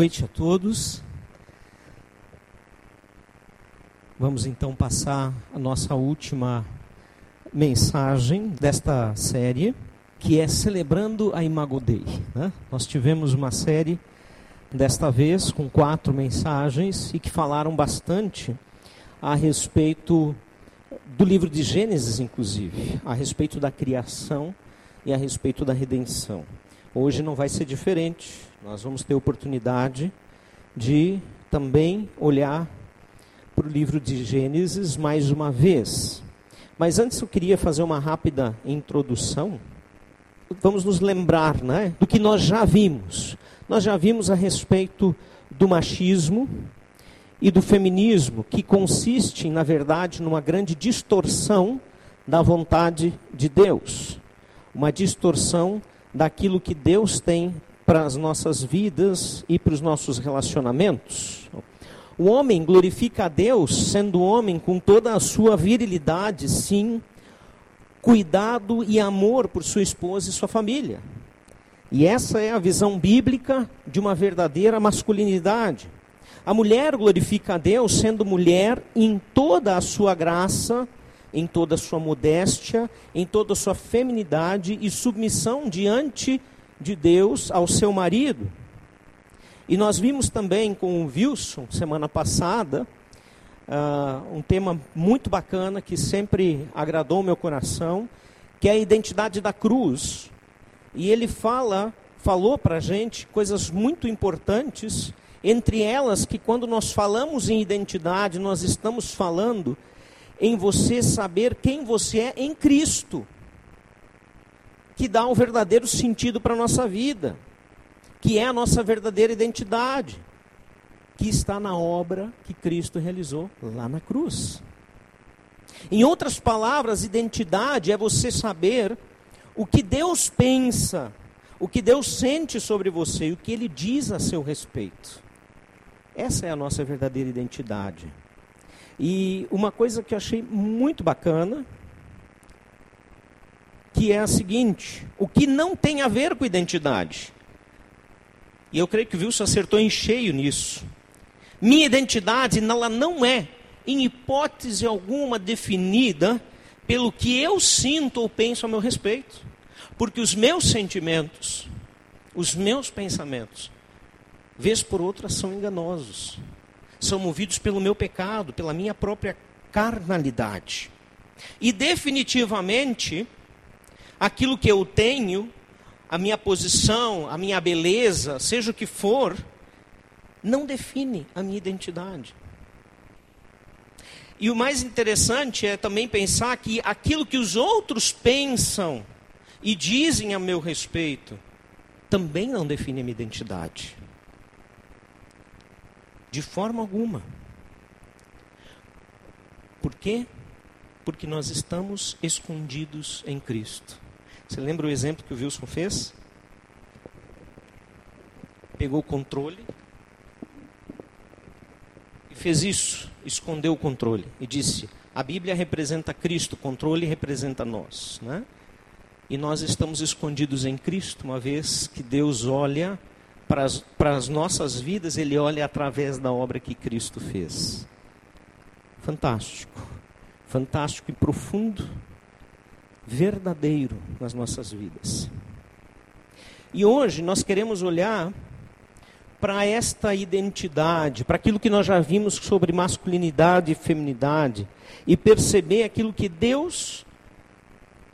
Noite a todos. Vamos então passar a nossa última mensagem desta série, que é celebrando a Imago Dei. Né? Nós tivemos uma série desta vez com quatro mensagens e que falaram bastante a respeito do livro de Gênesis, inclusive, a respeito da criação e a respeito da redenção. Hoje não vai ser diferente. Nós vamos ter oportunidade de também olhar para o livro de Gênesis mais uma vez. Mas antes eu queria fazer uma rápida introdução. Vamos nos lembrar né, do que nós já vimos. Nós já vimos a respeito do machismo e do feminismo, que consiste, na verdade, numa grande distorção da vontade de Deus. Uma distorção daquilo que Deus tem para as nossas vidas e para os nossos relacionamentos. O homem glorifica a Deus sendo homem com toda a sua virilidade, sim, cuidado e amor por sua esposa e sua família. E essa é a visão bíblica de uma verdadeira masculinidade. A mulher glorifica a Deus sendo mulher em toda a sua graça, em toda a sua modéstia, em toda a sua feminidade e submissão diante de Deus ao seu marido. E nós vimos também com o Wilson, semana passada, uh, um tema muito bacana que sempre agradou meu coração, que é a identidade da cruz. E ele fala, falou para a gente coisas muito importantes, entre elas que quando nós falamos em identidade, nós estamos falando em você saber quem você é em Cristo que dá um verdadeiro sentido para a nossa vida, que é a nossa verdadeira identidade, que está na obra que Cristo realizou lá na cruz. Em outras palavras, identidade é você saber o que Deus pensa, o que Deus sente sobre você e o que Ele diz a seu respeito. Essa é a nossa verdadeira identidade. E uma coisa que eu achei muito bacana que é a seguinte: o que não tem a ver com identidade. E eu creio que o Wilson acertou em cheio nisso. Minha identidade ela não é, em hipótese alguma, definida pelo que eu sinto ou penso a meu respeito. Porque os meus sentimentos, os meus pensamentos, vez por outra, são enganosos. São movidos pelo meu pecado, pela minha própria carnalidade. E definitivamente, aquilo que eu tenho, a minha posição, a minha beleza, seja o que for, não define a minha identidade. E o mais interessante é também pensar que aquilo que os outros pensam e dizem a meu respeito também não define a minha identidade. De forma alguma. Por quê? Porque nós estamos escondidos em Cristo. Você lembra o exemplo que o Wilson fez? Pegou o controle e fez isso, escondeu o controle e disse: a Bíblia representa Cristo, o controle representa nós, né? E nós estamos escondidos em Cristo, uma vez que Deus olha para as, para as nossas vidas, Ele olha através da obra que Cristo fez. Fantástico, fantástico e profundo verdadeiro nas nossas vidas. E hoje nós queremos olhar para esta identidade, para aquilo que nós já vimos sobre masculinidade e feminidade, e perceber aquilo que Deus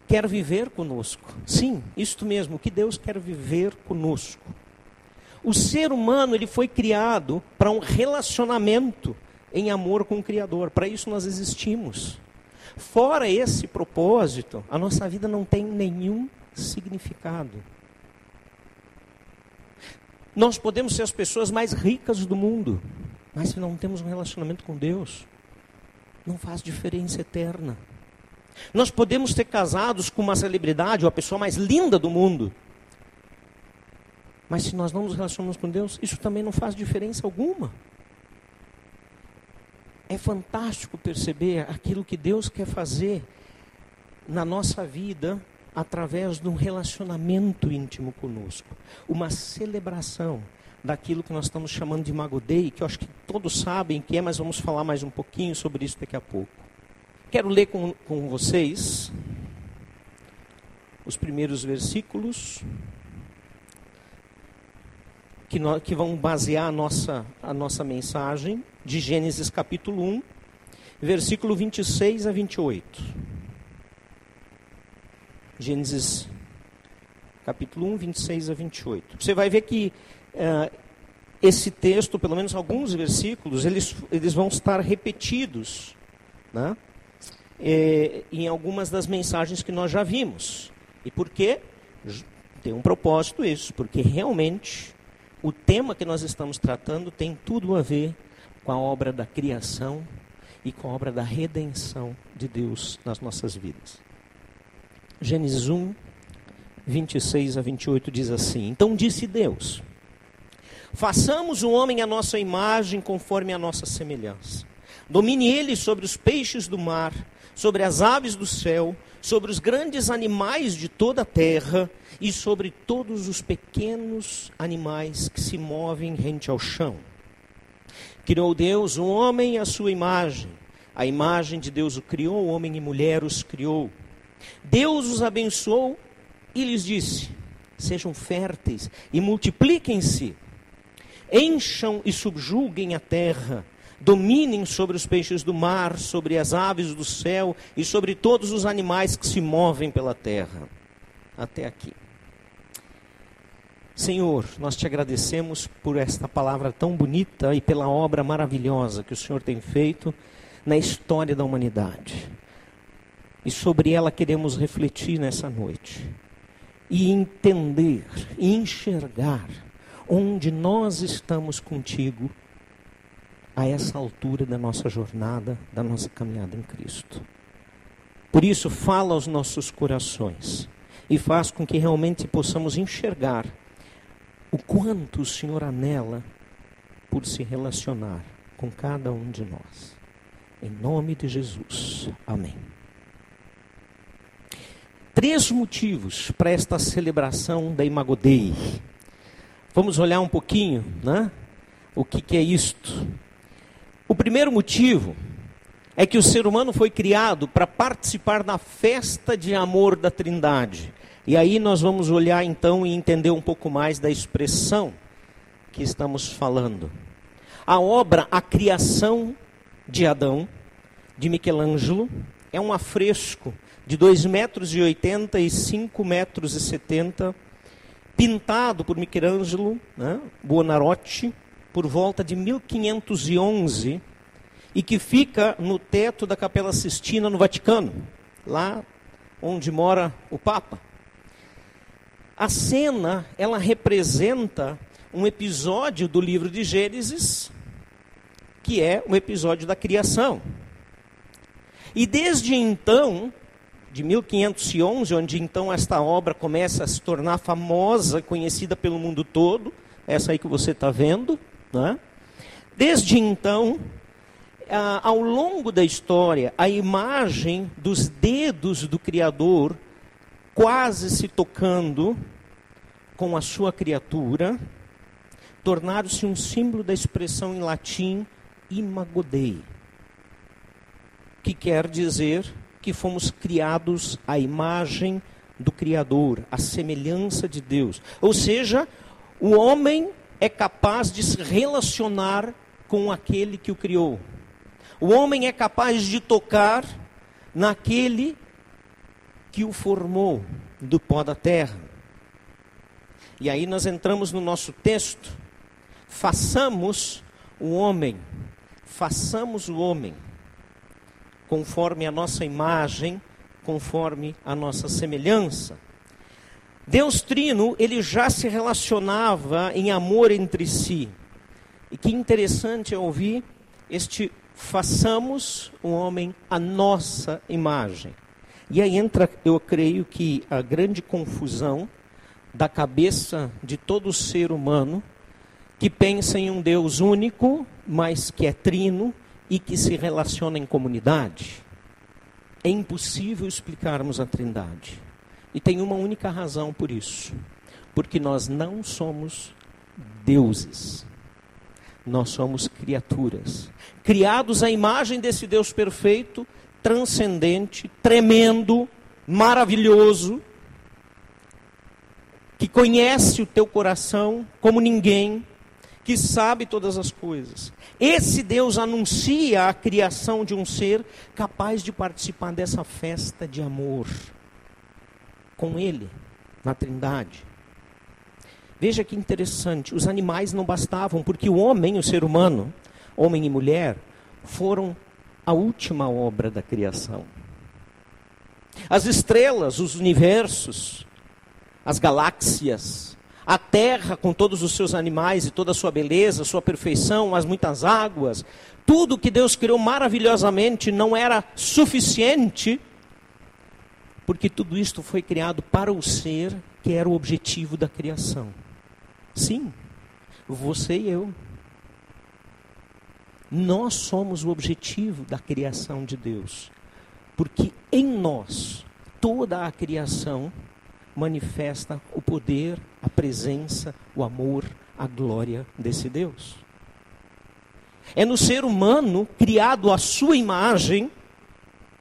quer viver conosco. Sim, isto mesmo, que Deus quer viver conosco. O ser humano ele foi criado para um relacionamento em amor com o Criador. Para isso nós existimos. Fora esse propósito, a nossa vida não tem nenhum significado. Nós podemos ser as pessoas mais ricas do mundo, mas se não temos um relacionamento com Deus, não faz diferença eterna. Nós podemos ter casados com uma celebridade ou a pessoa mais linda do mundo, mas se nós não nos relacionamos com Deus, isso também não faz diferença alguma é fantástico perceber aquilo que Deus quer fazer na nossa vida através de um relacionamento íntimo conosco, uma celebração daquilo que nós estamos chamando de Imago Dei, que eu acho que todos sabem que é, mas vamos falar mais um pouquinho sobre isso daqui a pouco. Quero ler com, com vocês os primeiros versículos que, que vão basear a nossa, a nossa mensagem de Gênesis capítulo 1, versículo 26 a 28. Gênesis capítulo 1, 26 a 28. Você vai ver que uh, esse texto, pelo menos alguns versículos, eles, eles vão estar repetidos né? É, em algumas das mensagens que nós já vimos. E por quê? Tem um propósito isso, porque realmente o tema que nós estamos tratando tem tudo a ver com a obra da criação e com a obra da redenção de Deus nas nossas vidas. Gênesis 1, 26 a 28 diz assim: Então disse Deus: Façamos o homem à nossa imagem, conforme a nossa semelhança. Domine ele sobre os peixes do mar, sobre as aves do céu, sobre os grandes animais de toda a terra e sobre todos os pequenos animais que se movem rente ao chão. Criou Deus o homem à sua imagem. A imagem de Deus o criou, homem e mulher os criou. Deus os abençoou e lhes disse: Sejam férteis e multipliquem-se, encham e subjuguem a terra dominem sobre os peixes do mar, sobre as aves do céu e sobre todos os animais que se movem pela terra. Até aqui. Senhor, nós te agradecemos por esta palavra tão bonita e pela obra maravilhosa que o Senhor tem feito na história da humanidade. E sobre ela queremos refletir nessa noite e entender e enxergar onde nós estamos contigo a essa altura da nossa jornada, da nossa caminhada em Cristo. Por isso, fala aos nossos corações e faz com que realmente possamos enxergar o quanto o Senhor anela por se relacionar com cada um de nós. Em nome de Jesus. Amém. Três motivos para esta celebração da Imagodei. Vamos olhar um pouquinho, né? O que, que é isto? O primeiro motivo é que o ser humano foi criado para participar da festa de amor da Trindade. E aí nós vamos olhar então e entender um pouco mais da expressão que estamos falando. A obra A Criação de Adão, de Michelangelo, é um afresco de 2,80 metros e 80 e 5 metros e 70, pintado por Michelangelo, né, Buonarroti, por volta de 1511 e que fica no teto da Capela Sistina no Vaticano, lá onde mora o Papa. A cena, ela representa um episódio do livro de Gênesis, que é o episódio da criação. E desde então, de 1511, onde então esta obra começa a se tornar famosa, conhecida pelo mundo todo, essa aí que você está vendo, né? Desde então, ao longo da história, a imagem dos dedos do Criador quase se tocando com a sua criatura, tornaram-se um símbolo da expressão em latim imago Dei, que quer dizer que fomos criados à imagem do Criador, à semelhança de Deus. Ou seja, o homem é capaz de se relacionar com aquele que o criou. O homem é capaz de tocar naquele que o formou do pó da terra. E aí nós entramos no nosso texto. Façamos o homem, façamos o homem conforme a nossa imagem, conforme a nossa semelhança. Deus Trino, ele já se relacionava em amor entre si. E que interessante é ouvir este façamos o homem a nossa imagem. E aí entra, eu creio que a grande confusão da cabeça de todo ser humano que pensa em um Deus único, mas que é trino e que se relaciona em comunidade. É impossível explicarmos a Trindade. E tem uma única razão por isso. Porque nós não somos deuses. Nós somos criaturas. Criados à imagem desse Deus perfeito, transcendente, tremendo, maravilhoso, que conhece o teu coração como ninguém, que sabe todas as coisas. Esse Deus anuncia a criação de um ser capaz de participar dessa festa de amor com Ele, na Trindade. Veja que interessante, os animais não bastavam, porque o homem, o ser humano, homem e mulher, foram a última obra da criação. As estrelas, os universos, as galáxias, a terra com todos os seus animais e toda a sua beleza, sua perfeição, as muitas águas, tudo que Deus criou maravilhosamente não era suficiente, porque tudo isto foi criado para o ser que era o objetivo da criação. Sim, você e eu. Nós somos o objetivo da criação de Deus. Porque em nós, toda a criação manifesta o poder, a presença, o amor, a glória desse Deus. É no ser humano, criado à sua imagem,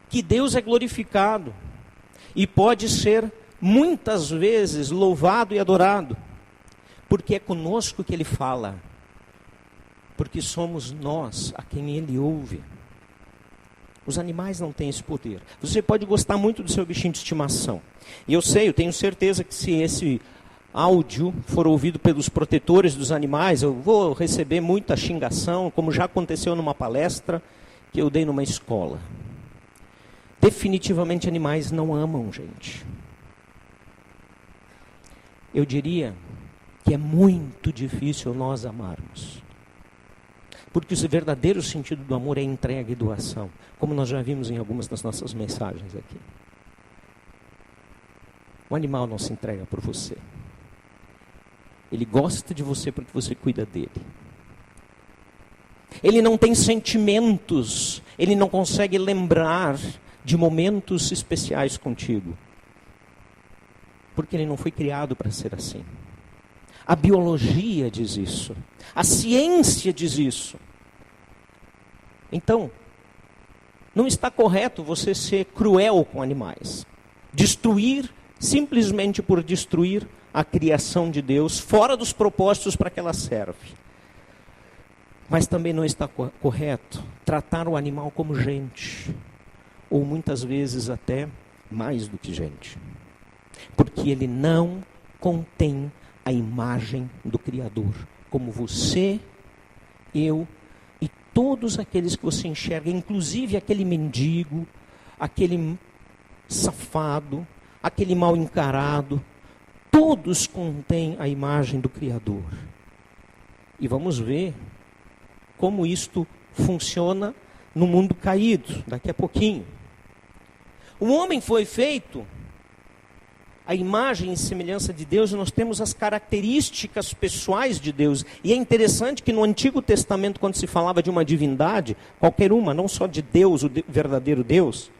que Deus é glorificado e pode ser muitas vezes louvado e adorado, porque é conosco que Ele fala, porque somos nós a quem Ele ouve. Os animais não têm esse poder. Você pode gostar muito do seu bichinho de estimação. E eu sei, eu tenho certeza que se esse áudio for ouvido pelos protetores dos animais, eu vou receber muita xingação, como já aconteceu numa palestra que eu dei numa escola. Definitivamente animais não amam gente. Eu diria que é muito difícil nós amarmos. Porque o verdadeiro sentido do amor é entrega e doação, como nós já vimos em algumas das nossas mensagens aqui. O animal não se entrega por você. Ele gosta de você porque você cuida dele. Ele não tem sentimentos, ele não consegue lembrar de momentos especiais contigo. Porque ele não foi criado para ser assim. A biologia diz isso. A ciência diz isso. Então, não está correto você ser cruel com animais. Destruir simplesmente por destruir a criação de Deus, fora dos propósitos para que ela serve. Mas também não está correto tratar o animal como gente, ou muitas vezes até mais do que gente, porque ele não contém a imagem do Criador, como você, eu e todos aqueles que você enxerga, inclusive aquele mendigo, aquele safado, aquele mal encarado, todos contêm a imagem do Criador. E vamos ver como isto funciona no mundo caído, daqui a pouquinho. O homem foi feito a imagem e semelhança de Deus, nós temos as características pessoais de Deus. E é interessante que no Antigo Testamento, quando se falava de uma divindade, qualquer uma, não só de Deus, o verdadeiro Deus,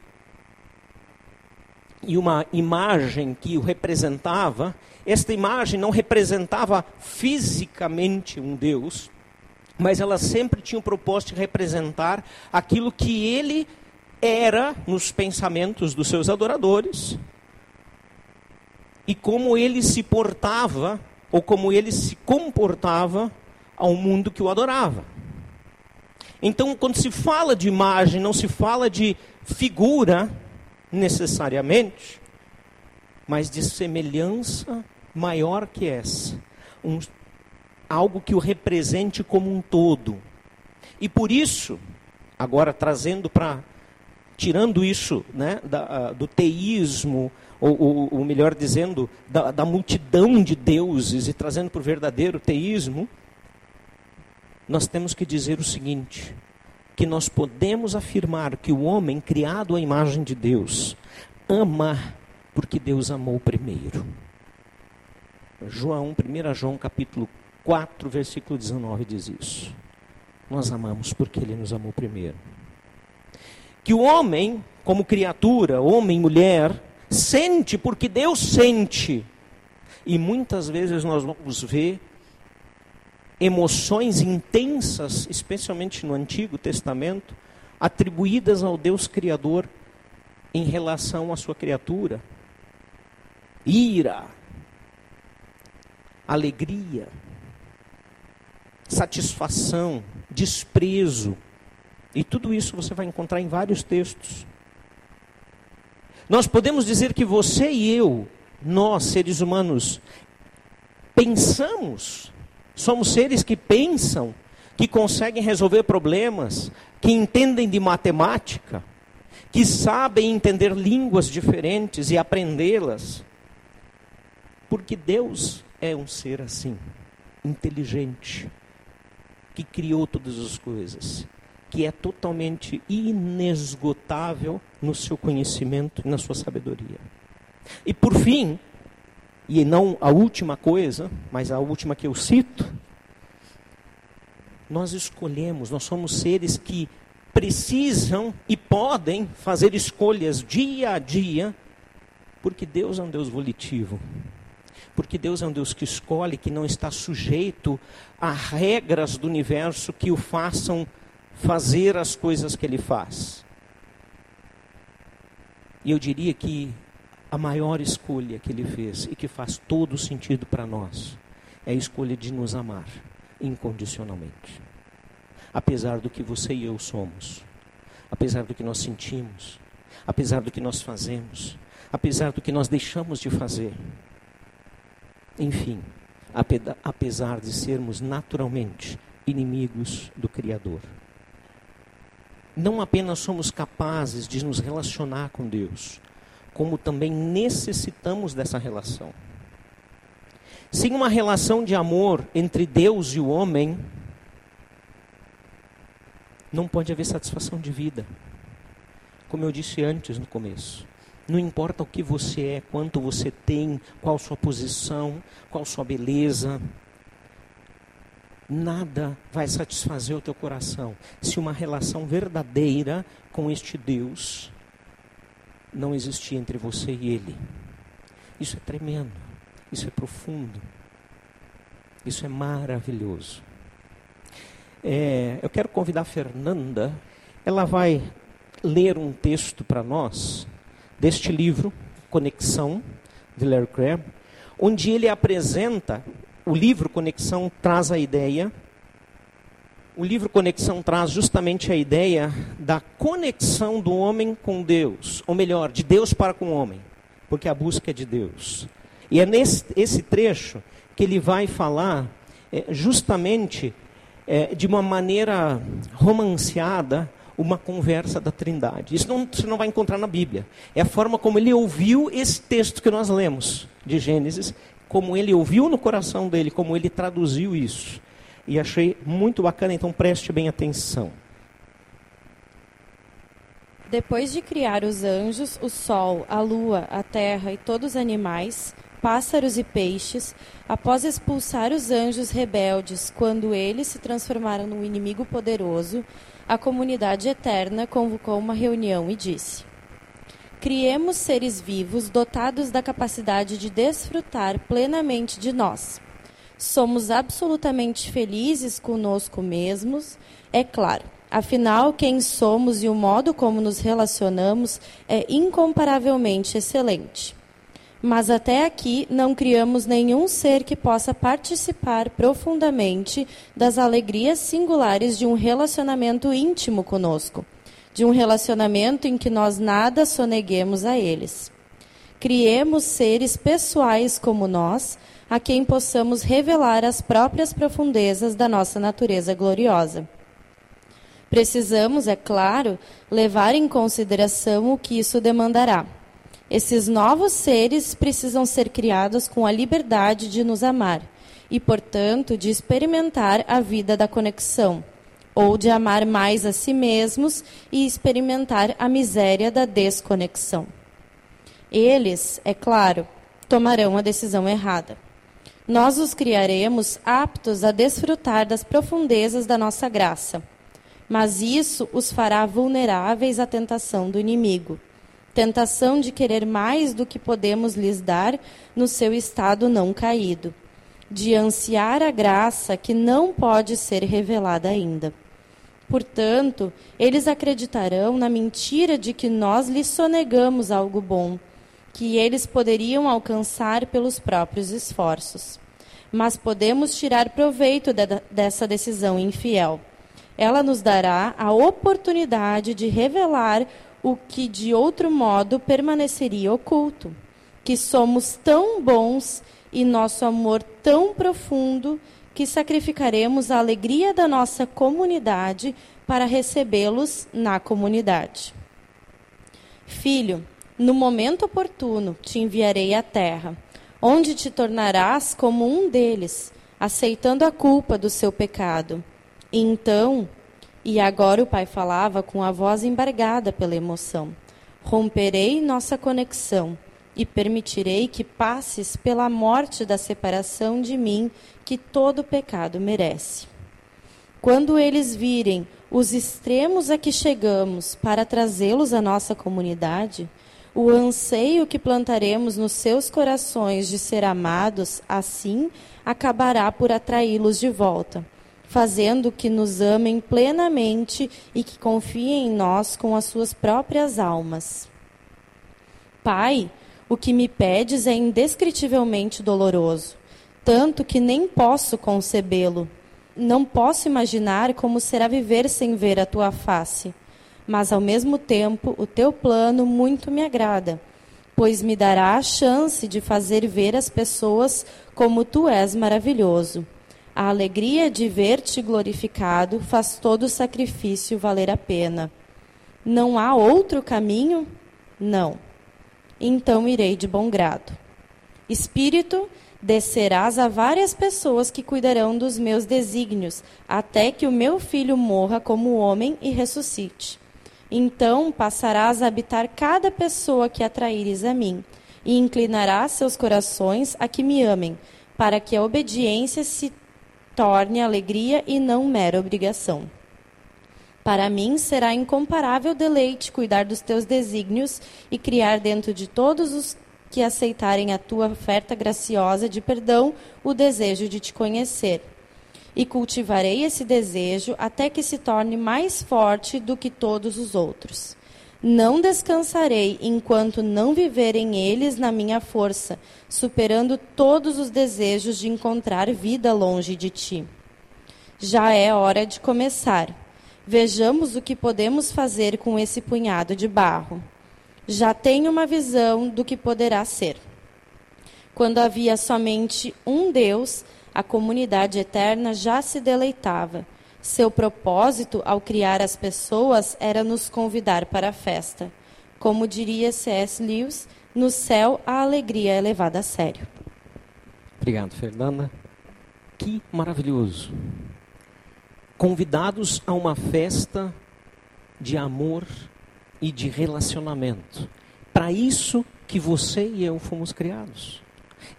e uma imagem que o representava, esta imagem não representava fisicamente um Deus, mas ela sempre tinha o propósito de representar aquilo que ele era nos pensamentos dos seus adoradores e como ele se portava, ou como ele se comportava ao mundo que o adorava. Então, quando se fala de imagem, não se fala de figura necessariamente, mas de semelhança maior que essa. Um, algo que o represente como um todo. E por isso, agora trazendo para. Tirando isso né, da, do teísmo, ou, ou, ou melhor dizendo, da, da multidão de deuses e trazendo para o verdadeiro teísmo, nós temos que dizer o seguinte: que nós podemos afirmar que o homem, criado à imagem de Deus, ama porque Deus amou primeiro. João, 1 João capítulo 4, versículo 19 diz isso. Nós amamos porque ele nos amou primeiro. Que o homem, como criatura, homem, mulher, Sente porque Deus sente. E muitas vezes nós vamos ver emoções intensas, especialmente no Antigo Testamento, atribuídas ao Deus Criador em relação à sua criatura. Ira, alegria, satisfação, desprezo. E tudo isso você vai encontrar em vários textos. Nós podemos dizer que você e eu, nós seres humanos, pensamos, somos seres que pensam, que conseguem resolver problemas, que entendem de matemática, que sabem entender línguas diferentes e aprendê-las. Porque Deus é um ser assim, inteligente, que criou todas as coisas, que é totalmente inesgotável no seu conhecimento e na sua sabedoria. E por fim, e não a última coisa, mas a última que eu cito, nós escolhemos, nós somos seres que precisam e podem fazer escolhas dia a dia, porque Deus é um Deus volitivo. Porque Deus é um Deus que escolhe, que não está sujeito a regras do universo que o façam fazer as coisas que ele faz. E eu diria que a maior escolha que ele fez e que faz todo sentido para nós é a escolha de nos amar incondicionalmente. Apesar do que você e eu somos, apesar do que nós sentimos, apesar do que nós fazemos, apesar do que nós deixamos de fazer. Enfim, apesar de sermos naturalmente inimigos do Criador. Não apenas somos capazes de nos relacionar com Deus, como também necessitamos dessa relação. Sem uma relação de amor entre Deus e o homem, não pode haver satisfação de vida. Como eu disse antes no começo. Não importa o que você é, quanto você tem, qual sua posição, qual sua beleza. Nada vai satisfazer o teu coração se uma relação verdadeira com este Deus não existir entre você e Ele. Isso é tremendo, isso é profundo, isso é maravilhoso. É, eu quero convidar a Fernanda, ela vai ler um texto para nós deste livro, Conexão, de Larry Crabb, onde ele apresenta, o livro Conexão traz a ideia, o livro Conexão traz justamente a ideia da conexão do homem com Deus, ou melhor, de Deus para com o homem, porque a busca é de Deus. E é nesse esse trecho que ele vai falar é, justamente é, de uma maneira romanceada uma conversa da Trindade. Isso não, você não vai encontrar na Bíblia. É a forma como ele ouviu esse texto que nós lemos de Gênesis, como ele ouviu no coração dele, como ele traduziu isso. E achei muito bacana, então preste bem atenção. Depois de criar os anjos, o sol, a lua, a terra e todos os animais, pássaros e peixes, após expulsar os anjos rebeldes, quando eles se transformaram num inimigo poderoso, a comunidade eterna convocou uma reunião e disse: Criemos seres vivos dotados da capacidade de desfrutar plenamente de nós. Somos absolutamente felizes conosco mesmos, é claro. Afinal, quem somos e o modo como nos relacionamos é incomparavelmente excelente mas até aqui não criamos nenhum ser que possa participar profundamente das alegrias singulares de um relacionamento íntimo conosco, de um relacionamento em que nós nada soneguemos a eles. Criemos seres pessoais como nós, a quem possamos revelar as próprias profundezas da nossa natureza gloriosa. Precisamos, é claro, levar em consideração o que isso demandará esses novos seres precisam ser criados com a liberdade de nos amar e, portanto, de experimentar a vida da conexão, ou de amar mais a si mesmos e experimentar a miséria da desconexão. Eles, é claro, tomarão a decisão errada. Nós os criaremos aptos a desfrutar das profundezas da nossa graça, mas isso os fará vulneráveis à tentação do inimigo tentação de querer mais do que podemos lhes dar no seu estado não caído, de ansiar a graça que não pode ser revelada ainda. Portanto, eles acreditarão na mentira de que nós lhes sonegamos algo bom, que eles poderiam alcançar pelos próprios esforços. Mas podemos tirar proveito de, dessa decisão infiel. Ela nos dará a oportunidade de revelar o que de outro modo permaneceria oculto, que somos tão bons e nosso amor tão profundo que sacrificaremos a alegria da nossa comunidade para recebê-los na comunidade. Filho, no momento oportuno te enviarei à terra, onde te tornarás como um deles, aceitando a culpa do seu pecado. E então e agora o pai falava com a voz embargada pela emoção. Romperei nossa conexão e permitirei que passes pela morte da separação de mim que todo pecado merece. Quando eles virem os extremos a que chegamos para trazê-los à nossa comunidade, o anseio que plantaremos nos seus corações de ser amados, assim acabará por atraí-los de volta fazendo que nos amem plenamente e que confiem em nós com as suas próprias almas. Pai, o que me pedes é indescritivelmente doloroso, tanto que nem posso concebê-lo. Não posso imaginar como será viver sem ver a tua face. Mas ao mesmo tempo, o teu plano muito me agrada, pois me dará a chance de fazer ver as pessoas como tu és maravilhoso. A alegria de ver-te glorificado faz todo o sacrifício valer a pena. Não há outro caminho? Não. Então irei de bom grado. Espírito, descerás a várias pessoas que cuidarão dos meus desígnios, até que o meu filho morra como homem e ressuscite. Então passarás a habitar cada pessoa que atraíres a mim, e inclinarás seus corações a que me amem, para que a obediência se torne alegria e não mera obrigação. Para mim será incomparável deleite cuidar dos teus desígnios e criar dentro de todos os que aceitarem a tua oferta graciosa de perdão o desejo de te conhecer. E cultivarei esse desejo até que se torne mais forte do que todos os outros. Não descansarei enquanto não viverem eles na minha força, superando todos os desejos de encontrar vida longe de ti. Já é hora de começar. Vejamos o que podemos fazer com esse punhado de barro. Já tenho uma visão do que poderá ser. Quando havia somente um Deus, a comunidade eterna já se deleitava seu propósito ao criar as pessoas era nos convidar para a festa. Como diria C.S. Lewis, no céu a alegria é levada a sério. Obrigado, Fernanda. Que maravilhoso. Convidados a uma festa de amor e de relacionamento. Para isso que você e eu fomos criados.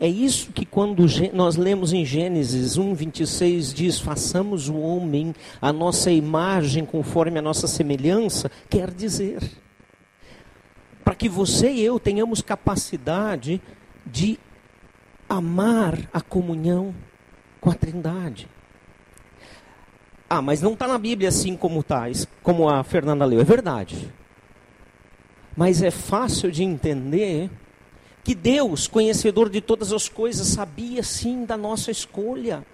É isso que quando nós lemos em Gênesis 1, 26 diz: façamos o homem a nossa imagem conforme a nossa semelhança, quer dizer. Para que você e eu tenhamos capacidade de amar a comunhão com a Trindade. Ah, mas não está na Bíblia assim como está, como a Fernanda leu. É verdade. Mas é fácil de entender que Deus, conhecedor de todas as coisas, sabia sim da nossa escolha,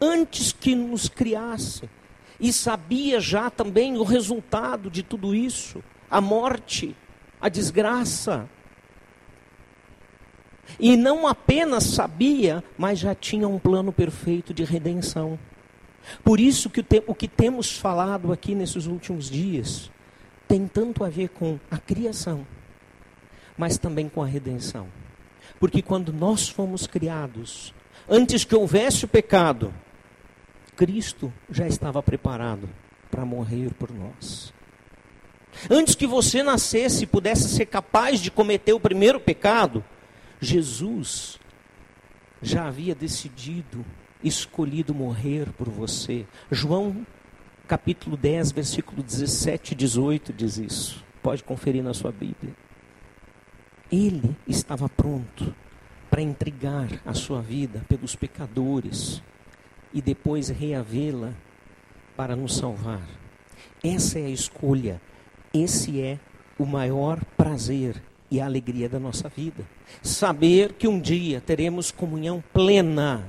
antes que nos criasse, e sabia já também o resultado de tudo isso: a morte, a desgraça. E não apenas sabia, mas já tinha um plano perfeito de redenção. Por isso que o, te, o que temos falado aqui nesses últimos dias tem tanto a ver com a criação mas também com a redenção. Porque quando nós fomos criados, antes que houvesse o pecado, Cristo já estava preparado para morrer por nós. Antes que você nascesse e pudesse ser capaz de cometer o primeiro pecado, Jesus já havia decidido, escolhido morrer por você. João capítulo 10, versículo 17 e 18 diz isso. Pode conferir na sua Bíblia. Ele estava pronto para entregar a sua vida pelos pecadores e depois reavê-la para nos salvar. Essa é a escolha, esse é o maior prazer e a alegria da nossa vida. Saber que um dia teremos comunhão plena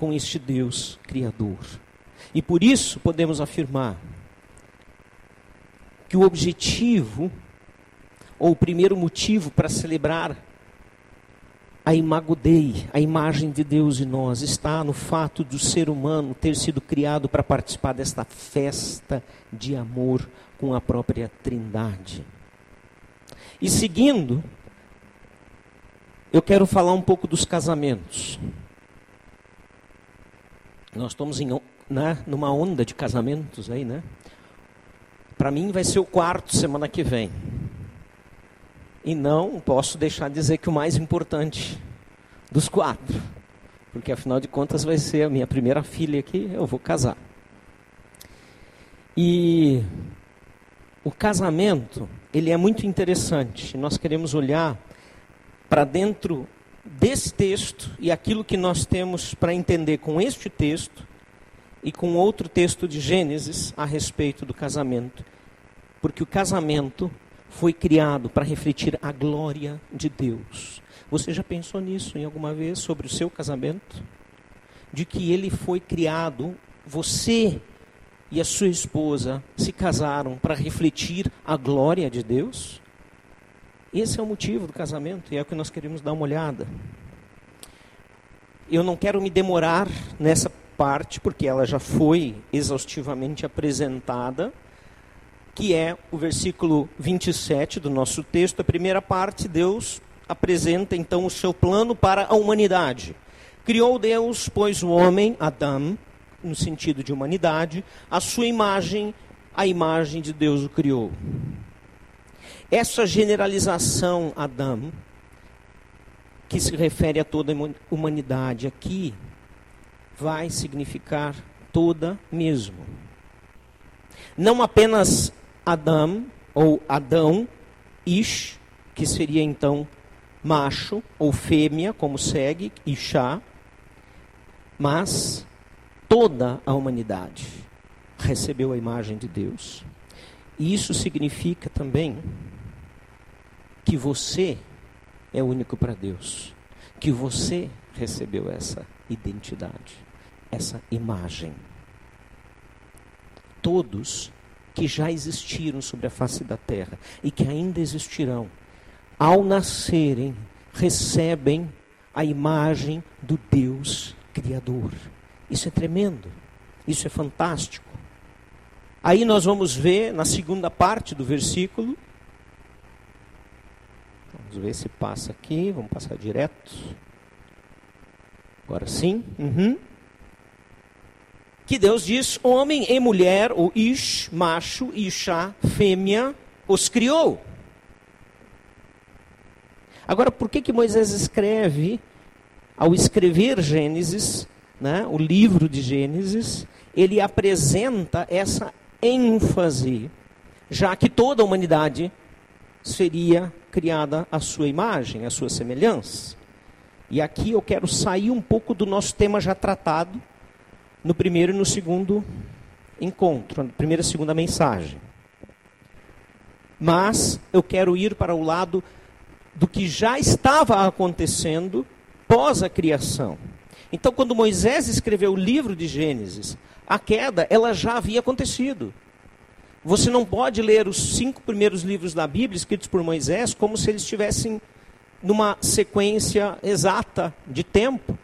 com este Deus Criador. E por isso podemos afirmar que o objetivo, ou o primeiro motivo para celebrar a Imago Dei, a imagem de Deus em nós, está no fato do ser humano ter sido criado para participar desta festa de amor com a própria Trindade. E seguindo, eu quero falar um pouco dos casamentos. Nós estamos em, né, numa onda de casamentos aí, né? Para mim vai ser o quarto semana que vem. E não posso deixar de dizer que o mais importante dos quatro, porque afinal de contas vai ser a minha primeira filha que eu vou casar. E o casamento, ele é muito interessante. Nós queremos olhar para dentro desse texto e aquilo que nós temos para entender com este texto e com outro texto de Gênesis a respeito do casamento. Porque o casamento foi criado para refletir a glória de Deus. Você já pensou nisso em alguma vez sobre o seu casamento? De que ele foi criado, você e a sua esposa se casaram para refletir a glória de Deus? Esse é o motivo do casamento e é o que nós queremos dar uma olhada. Eu não quero me demorar nessa parte, porque ela já foi exaustivamente apresentada, que é o versículo 27 do nosso texto. A primeira parte, Deus apresenta então o seu plano para a humanidade. Criou Deus, pois, o homem, Adão, no sentido de humanidade, a sua imagem, a imagem de Deus o criou. Essa generalização, Adão, que se refere a toda a humanidade aqui, vai significar toda mesmo. Não apenas Adão ou Adão, Ish, que seria então macho ou fêmea, como segue, Ishá, mas toda a humanidade recebeu a imagem de Deus. E isso significa também que você é único para Deus, que você recebeu essa identidade, essa imagem. Todos que já existiram sobre a face da terra e que ainda existirão, ao nascerem, recebem a imagem do Deus Criador. Isso é tremendo. Isso é fantástico. Aí nós vamos ver na segunda parte do versículo. Vamos ver se passa aqui. Vamos passar direto. Agora sim. Uhum. Que Deus diz: homem e mulher, o ish, macho, isha, fêmea, os criou. Agora, por que, que Moisés escreve, ao escrever Gênesis, né, o livro de Gênesis, ele apresenta essa ênfase, já que toda a humanidade seria criada à sua imagem, à sua semelhança. E aqui eu quero sair um pouco do nosso tema já tratado no primeiro e no segundo encontro, na primeira e segunda mensagem. Mas eu quero ir para o lado do que já estava acontecendo pós a criação. Então, quando Moisés escreveu o livro de Gênesis, a queda ela já havia acontecido. Você não pode ler os cinco primeiros livros da Bíblia escritos por Moisés como se eles estivessem numa sequência exata de tempo,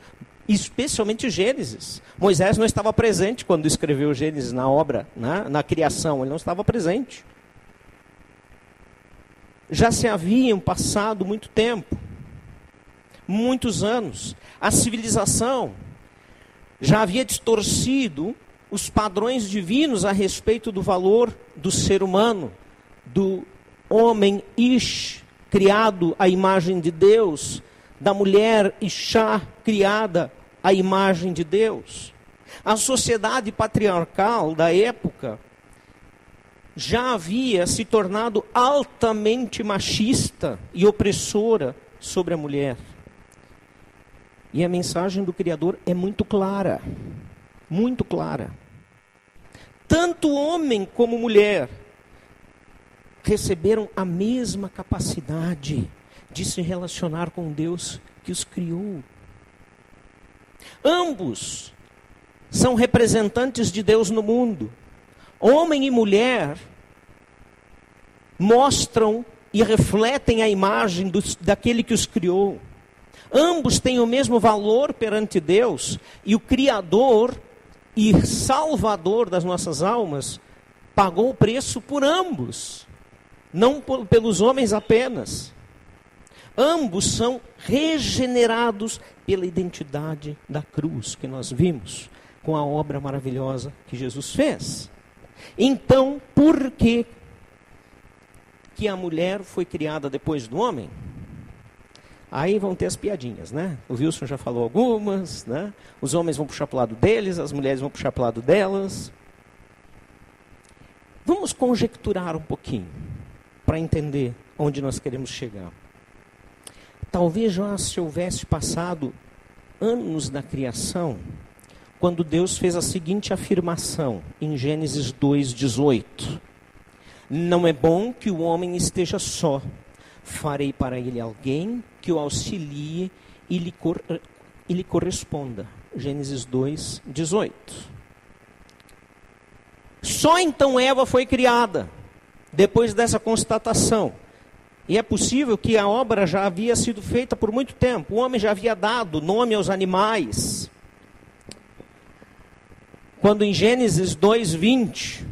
especialmente Gênesis. Moisés não estava presente quando escreveu Gênesis na obra, né, na criação, ele não estava presente. Já se haviam passado muito tempo muitos anos. A civilização já havia distorcido os padrões divinos a respeito do valor do ser humano, do homem Ish, criado à imagem de Deus, da mulher Ishá, criada à imagem de Deus. A sociedade patriarcal da época já havia se tornado altamente machista e opressora sobre a mulher. E a mensagem do Criador é muito clara, muito clara. Tanto homem como mulher receberam a mesma capacidade de se relacionar com Deus que os criou. Ambos são representantes de Deus no mundo. Homem e mulher mostram e refletem a imagem dos, daquele que os criou. Ambos têm o mesmo valor perante Deus e o Criador e Salvador das nossas almas pagou o preço por ambos, não por, pelos homens apenas. Ambos são regenerados pela identidade da cruz que nós vimos com a obra maravilhosa que Jesus fez. Então, por que que a mulher foi criada depois do homem? Aí vão ter as piadinhas, né? O Wilson já falou algumas, né? Os homens vão puxar para o lado deles, as mulheres vão puxar para o lado delas. Vamos conjecturar um pouquinho para entender onde nós queremos chegar. Talvez já se houvesse passado anos da criação, quando Deus fez a seguinte afirmação em Gênesis 2:18: Não é bom que o homem esteja só. Farei para ele alguém que o auxilie e lhe, cor e lhe corresponda. Gênesis 2, 18. Só então Eva foi criada, depois dessa constatação. E é possível que a obra já havia sido feita por muito tempo. O homem já havia dado nome aos animais. Quando em Gênesis 2:20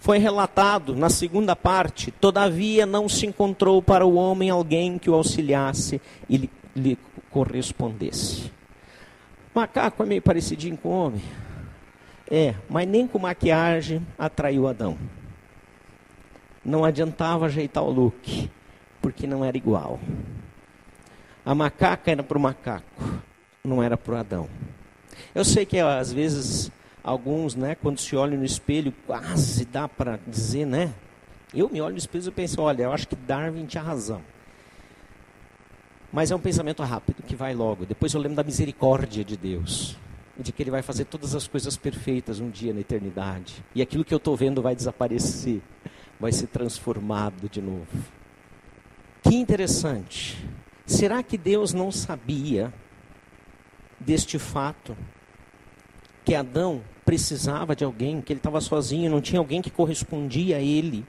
foi relatado na segunda parte, todavia não se encontrou para o homem alguém que o auxiliasse e lhe, lhe correspondesse. Macaco é meio parecidinho com homem. É, mas nem com maquiagem atraiu Adão. Não adiantava ajeitar o look porque não era igual. A macaca era para o macaco, não era para o Adão. Eu sei que às vezes alguns, né, quando se olham no espelho, quase dá para dizer, né? Eu me olho no espelho e penso, olha, eu acho que Darwin tinha razão. Mas é um pensamento rápido, que vai logo. Depois eu lembro da misericórdia de Deus. De que Ele vai fazer todas as coisas perfeitas um dia na eternidade. E aquilo que eu estou vendo vai desaparecer. Vai ser transformado de novo. Que interessante. Será que Deus não sabia deste fato? Que Adão precisava de alguém, que ele estava sozinho, não tinha alguém que correspondia a ele,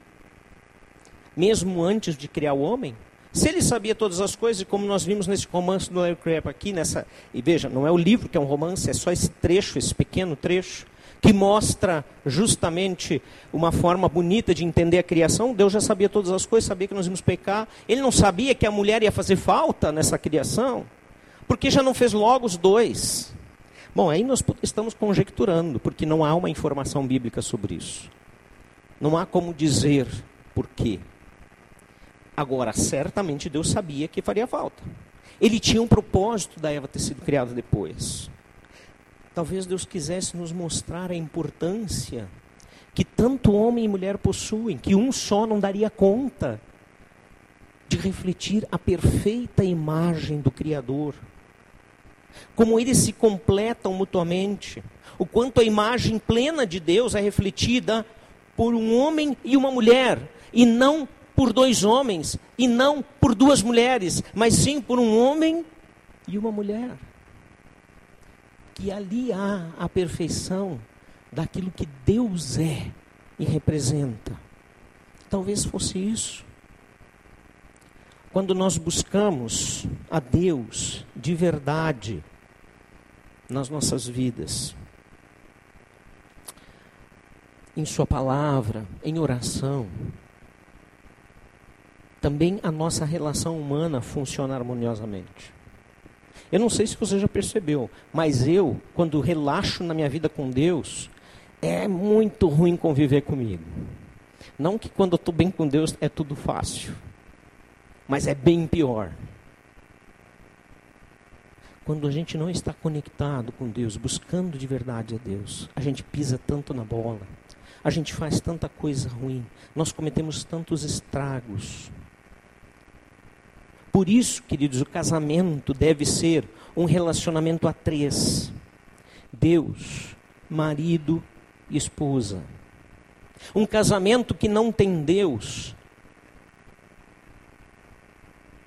mesmo antes de criar o homem? Se ele sabia todas as coisas, como nós vimos nesse romance do Larry Crabb aqui, nessa, e veja, não é o livro que é um romance, é só esse trecho, esse pequeno trecho que mostra justamente uma forma bonita de entender a criação. Deus já sabia todas as coisas, sabia que nós íamos pecar. Ele não sabia que a mulher ia fazer falta nessa criação, porque já não fez logo os dois. Bom, aí nós estamos conjecturando, porque não há uma informação bíblica sobre isso. Não há como dizer por quê. Agora, certamente Deus sabia que faria falta. Ele tinha um propósito da Eva ter sido criada depois. Talvez Deus quisesse nos mostrar a importância que tanto homem e mulher possuem, que um só não daria conta de refletir a perfeita imagem do Criador. Como eles se completam mutuamente, o quanto a imagem plena de Deus é refletida por um homem e uma mulher, e não por dois homens, e não por duas mulheres, mas sim por um homem e uma mulher que ali há a perfeição daquilo que Deus é e representa. Talvez fosse isso. Quando nós buscamos a Deus de verdade nas nossas vidas, em Sua palavra, em oração, também a nossa relação humana funciona harmoniosamente. Eu não sei se você já percebeu, mas eu, quando relaxo na minha vida com Deus, é muito ruim conviver comigo. Não que quando eu estou bem com Deus é tudo fácil, mas é bem pior. Quando a gente não está conectado com Deus, buscando de verdade a Deus, a gente pisa tanto na bola, a gente faz tanta coisa ruim, nós cometemos tantos estragos. Por isso, queridos, o casamento deve ser um relacionamento a três: Deus, marido e esposa. Um casamento que não tem Deus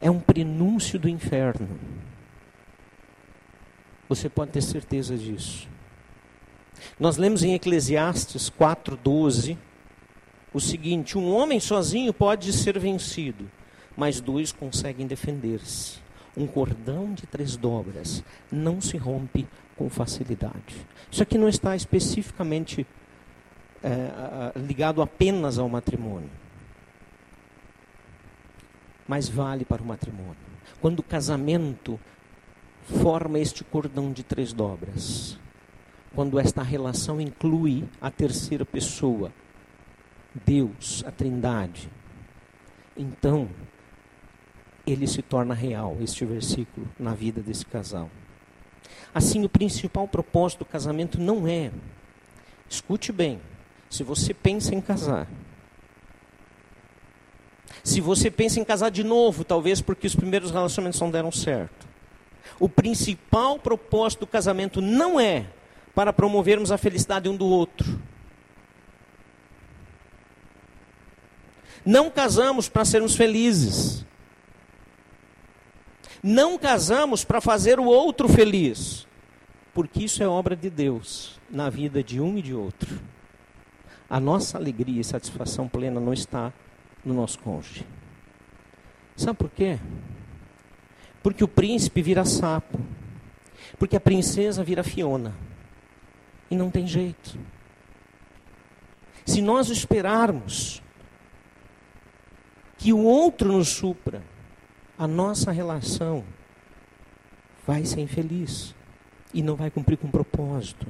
é um prenúncio do inferno. Você pode ter certeza disso. Nós lemos em Eclesiastes 4:12 o seguinte: um homem sozinho pode ser vencido, mas dois conseguem defender-se. Um cordão de três dobras não se rompe com facilidade. Isso aqui não está especificamente é, ligado apenas ao matrimônio, mas vale para o matrimônio. Quando o casamento forma este cordão de três dobras, quando esta relação inclui a terceira pessoa, Deus, a Trindade, então ele se torna real, este versículo, na vida desse casal. Assim, o principal propósito do casamento não é, escute bem, se você pensa em casar, se você pensa em casar de novo, talvez porque os primeiros relacionamentos não deram certo, o principal propósito do casamento não é para promovermos a felicidade um do outro. Não casamos para sermos felizes. Não casamos para fazer o outro feliz. Porque isso é obra de Deus na vida de um e de outro. A nossa alegria e satisfação plena não está no nosso cônjuge. Sabe por quê? Porque o príncipe vira sapo. Porque a princesa vira Fiona. E não tem jeito. Se nós esperarmos que o outro nos supra, a nossa relação vai ser infeliz e não vai cumprir com o propósito.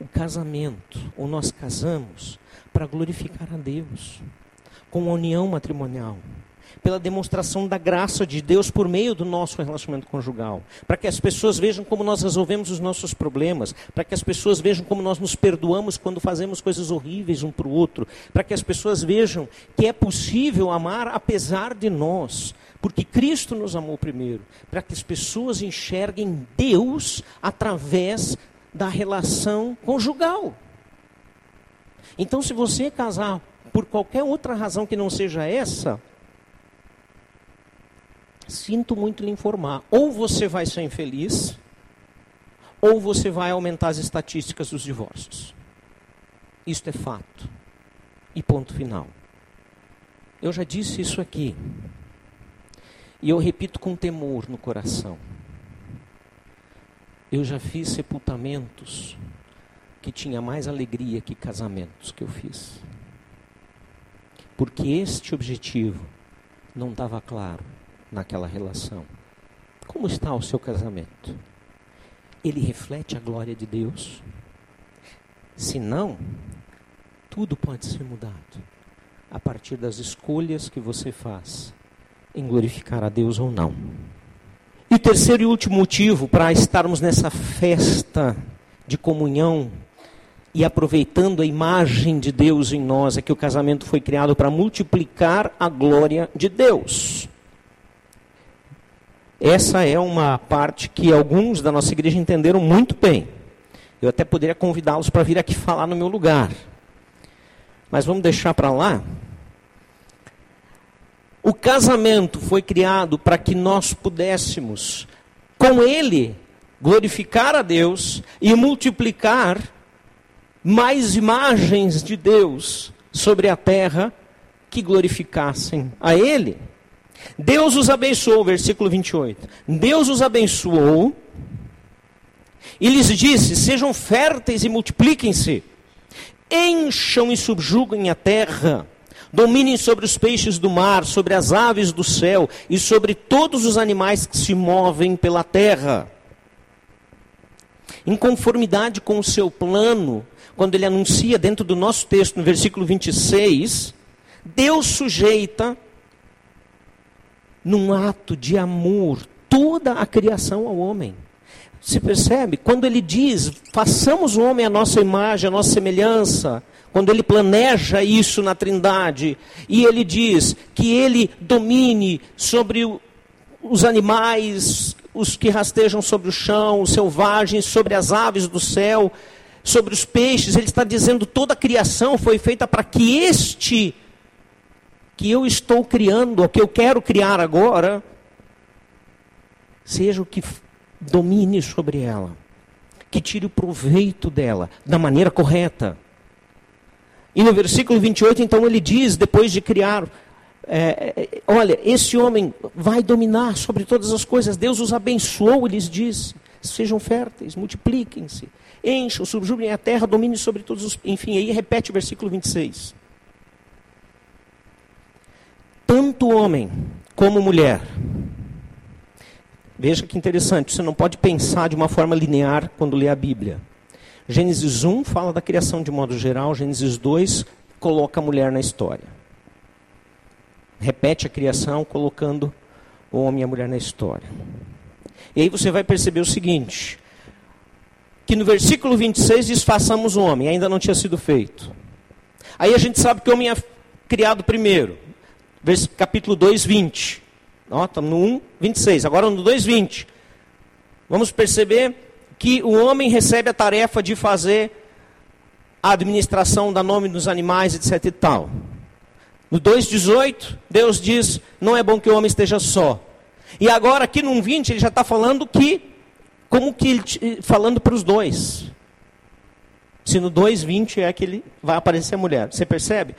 O casamento, ou nós casamos para glorificar a Deus, com a união matrimonial pela demonstração da graça de Deus por meio do nosso relacionamento conjugal, para que as pessoas vejam como nós resolvemos os nossos problemas, para que as pessoas vejam como nós nos perdoamos quando fazemos coisas horríveis um para o outro, para que as pessoas vejam que é possível amar apesar de nós, porque Cristo nos amou primeiro, para que as pessoas enxerguem Deus através da relação conjugal. Então, se você casar por qualquer outra razão que não seja essa, Sinto muito lhe informar. Ou você vai ser infeliz, ou você vai aumentar as estatísticas dos divórcios. Isto é fato. E ponto final. Eu já disse isso aqui. E eu repito com temor no coração. Eu já fiz sepultamentos que tinha mais alegria que casamentos que eu fiz. Porque este objetivo não estava claro naquela relação. Como está o seu casamento? Ele reflete a glória de Deus? Se não, tudo pode ser mudado a partir das escolhas que você faz em glorificar a Deus ou não. E o terceiro e último motivo para estarmos nessa festa de comunhão e aproveitando a imagem de Deus em nós é que o casamento foi criado para multiplicar a glória de Deus. Essa é uma parte que alguns da nossa igreja entenderam muito bem. Eu até poderia convidá-los para vir aqui falar no meu lugar. Mas vamos deixar para lá. O casamento foi criado para que nós pudéssemos, com ele, glorificar a Deus e multiplicar mais imagens de Deus sobre a terra que glorificassem a Ele. Deus os abençoou, versículo 28. Deus os abençoou e lhes disse: Sejam férteis e multipliquem-se, encham e subjuguem a terra, dominem sobre os peixes do mar, sobre as aves do céu e sobre todos os animais que se movem pela terra. Em conformidade com o seu plano, quando ele anuncia dentro do nosso texto, no versículo 26, Deus sujeita num ato de amor toda a criação ao homem. Se percebe? Quando ele diz, façamos o homem a nossa imagem, a nossa semelhança, quando ele planeja isso na Trindade, e ele diz que ele domine sobre os animais, os que rastejam sobre o chão, os selvagens, sobre as aves do céu, sobre os peixes, ele está dizendo toda a criação foi feita para que este que eu estou criando, o que eu quero criar agora, seja o que domine sobre ela, que tire o proveito dela da maneira correta. E no versículo 28, então, ele diz, depois de criar, é, é, olha, esse homem vai dominar sobre todas as coisas, Deus os abençoou, ele lhes disse, sejam férteis, multipliquem-se, encham, subjuguem a terra, dominem sobre todos os... Enfim, aí repete o versículo 26. Tanto homem como mulher Veja que interessante, você não pode pensar de uma forma linear quando lê a Bíblia. Gênesis 1 fala da criação de modo geral, Gênesis 2 coloca a mulher na história. Repete a criação colocando o homem e a mulher na história. E aí você vai perceber o seguinte: que no versículo 26 diz: façamos o homem, ainda não tinha sido feito. Aí a gente sabe que o homem é criado primeiro. Capítulo 2, 20. Ó, estamos no 1, 26. Agora no 2, 20. Vamos perceber que o homem recebe a tarefa de fazer a administração da nome dos animais, etc e tal. No 2,18, Deus diz: não é bom que o homem esteja só. E agora, aqui no 1,20, ele já está falando que, como que falando para os dois. Se no 2,20 é que ele vai aparecer a mulher. Você percebe?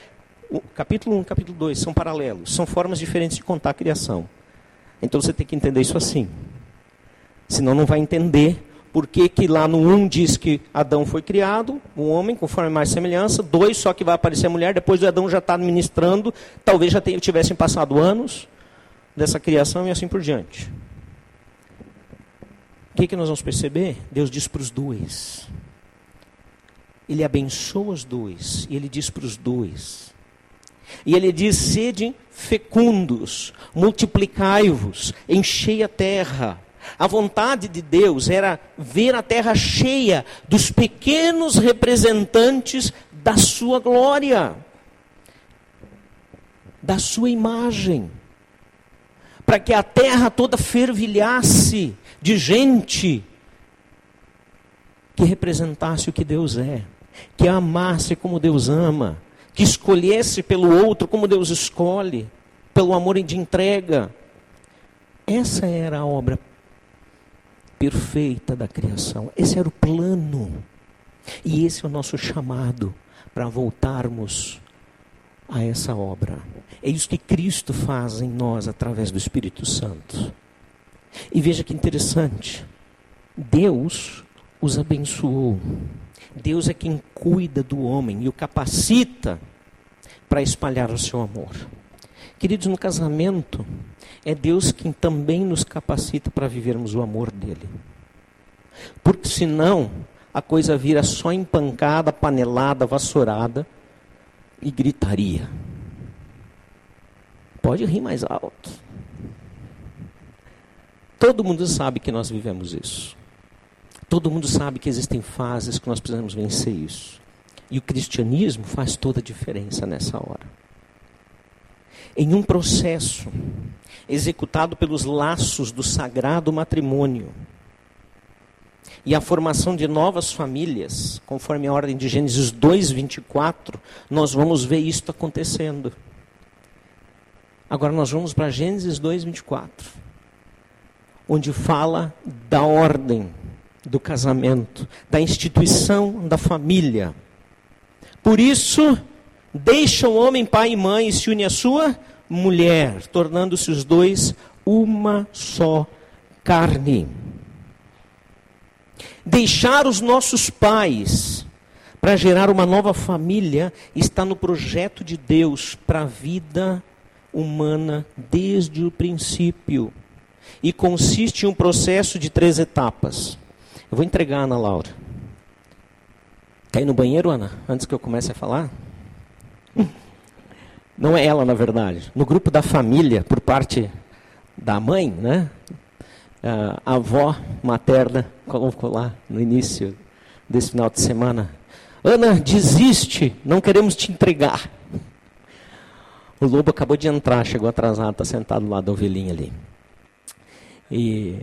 O capítulo 1 e capítulo 2 são paralelos, são formas diferentes de contar a criação. Então você tem que entender isso assim. Senão não vai entender por que, que lá no 1 diz que Adão foi criado, um homem, conforme mais semelhança, dois só que vai aparecer a mulher, depois o Adão já está ministrando, talvez já tivessem passado anos dessa criação e assim por diante. O que, que nós vamos perceber? Deus diz para os dois. Ele abençoa os dois, e ele diz para os dois. E ele diz: sede fecundos, multiplicai-vos, enchei a terra. A vontade de Deus era ver a terra cheia dos pequenos representantes da sua glória, da sua imagem, para que a terra toda fervilhasse de gente que representasse o que Deus é, que amasse como Deus ama que escolhesse pelo outro como Deus escolhe, pelo amor de entrega. Essa era a obra perfeita da criação. Esse era o plano. E esse é o nosso chamado para voltarmos a essa obra. É isso que Cristo faz em nós através do Espírito Santo. E veja que interessante. Deus os abençoou. Deus é quem cuida do homem e o capacita para espalhar o seu amor. Queridos, no casamento, é Deus quem também nos capacita para vivermos o amor dele. Porque senão a coisa vira só empancada, panelada, vassourada e gritaria. Pode rir mais alto. Todo mundo sabe que nós vivemos isso. Todo mundo sabe que existem fases que nós precisamos vencer isso. E o cristianismo faz toda a diferença nessa hora. Em um processo executado pelos laços do sagrado matrimônio e a formação de novas famílias, conforme a ordem de Gênesis 2:24, nós vamos ver isso acontecendo. Agora nós vamos para Gênesis 2:24, onde fala da ordem do casamento, da instituição da família. Por isso, deixa o homem pai e mãe e se une à sua mulher, tornando-se os dois uma só carne. Deixar os nossos pais para gerar uma nova família está no projeto de Deus para a vida humana desde o princípio. E consiste em um processo de três etapas. Eu vou entregar a Ana Laura. Quer ir no banheiro, Ana? Antes que eu comece a falar? Não é ela, na verdade. No grupo da família, por parte da mãe, né? a avó materna colocou lá no início desse final de semana: Ana, desiste, não queremos te entregar. O lobo acabou de entrar, chegou atrasado, está sentado lá da ovelhinha ali. E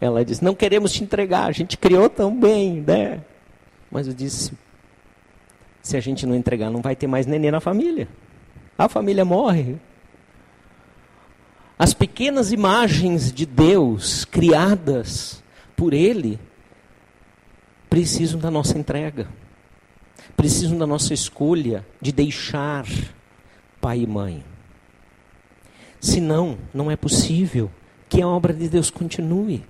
ela disse: Não queremos te entregar, a gente criou tão bem, né? Mas eu disse: Se a gente não entregar, não vai ter mais neném na família. A família morre. As pequenas imagens de Deus criadas por Ele precisam da nossa entrega, precisam da nossa escolha de deixar pai e mãe. Senão, não é possível que a obra de Deus continue.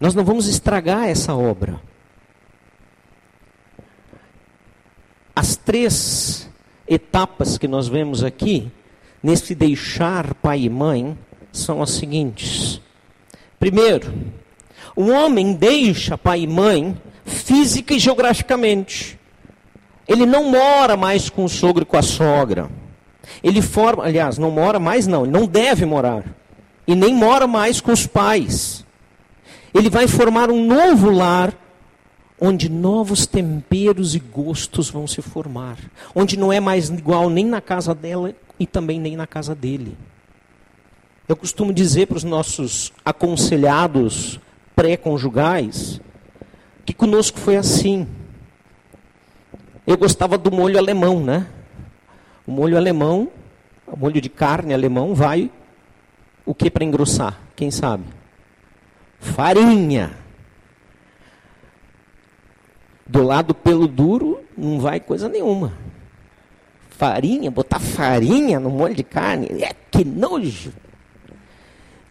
Nós não vamos estragar essa obra. As três etapas que nós vemos aqui, nesse deixar pai e mãe, são as seguintes. Primeiro, o homem deixa pai e mãe física e geograficamente. Ele não mora mais com o sogro e com a sogra. Ele forma, aliás, não mora mais não, ele não deve morar. E nem mora mais com os pais. Ele vai formar um novo lar onde novos temperos e gostos vão se formar, onde não é mais igual nem na casa dela e também nem na casa dele. Eu costumo dizer para os nossos aconselhados pré-conjugais que conosco foi assim. Eu gostava do molho alemão, né? O molho alemão, o molho de carne alemão vai o que para engrossar? Quem sabe? Farinha. Do lado pelo duro não vai coisa nenhuma. Farinha, botar farinha no molho de carne, é que nojo.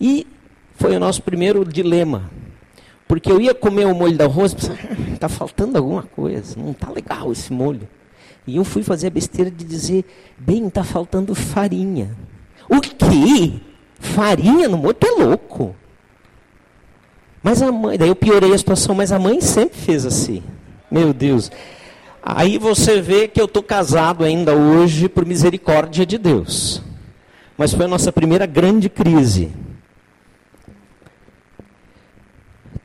E foi o nosso primeiro dilema. Porque eu ia comer o molho de arroz, está ah, faltando alguma coisa, não está legal esse molho. E eu fui fazer a besteira de dizer, bem, está faltando farinha. O quê? Farinha no molho? É louco. Mas a mãe, daí eu piorei a situação, mas a mãe sempre fez assim. Meu Deus. Aí você vê que eu estou casado ainda hoje por misericórdia de Deus. Mas foi a nossa primeira grande crise.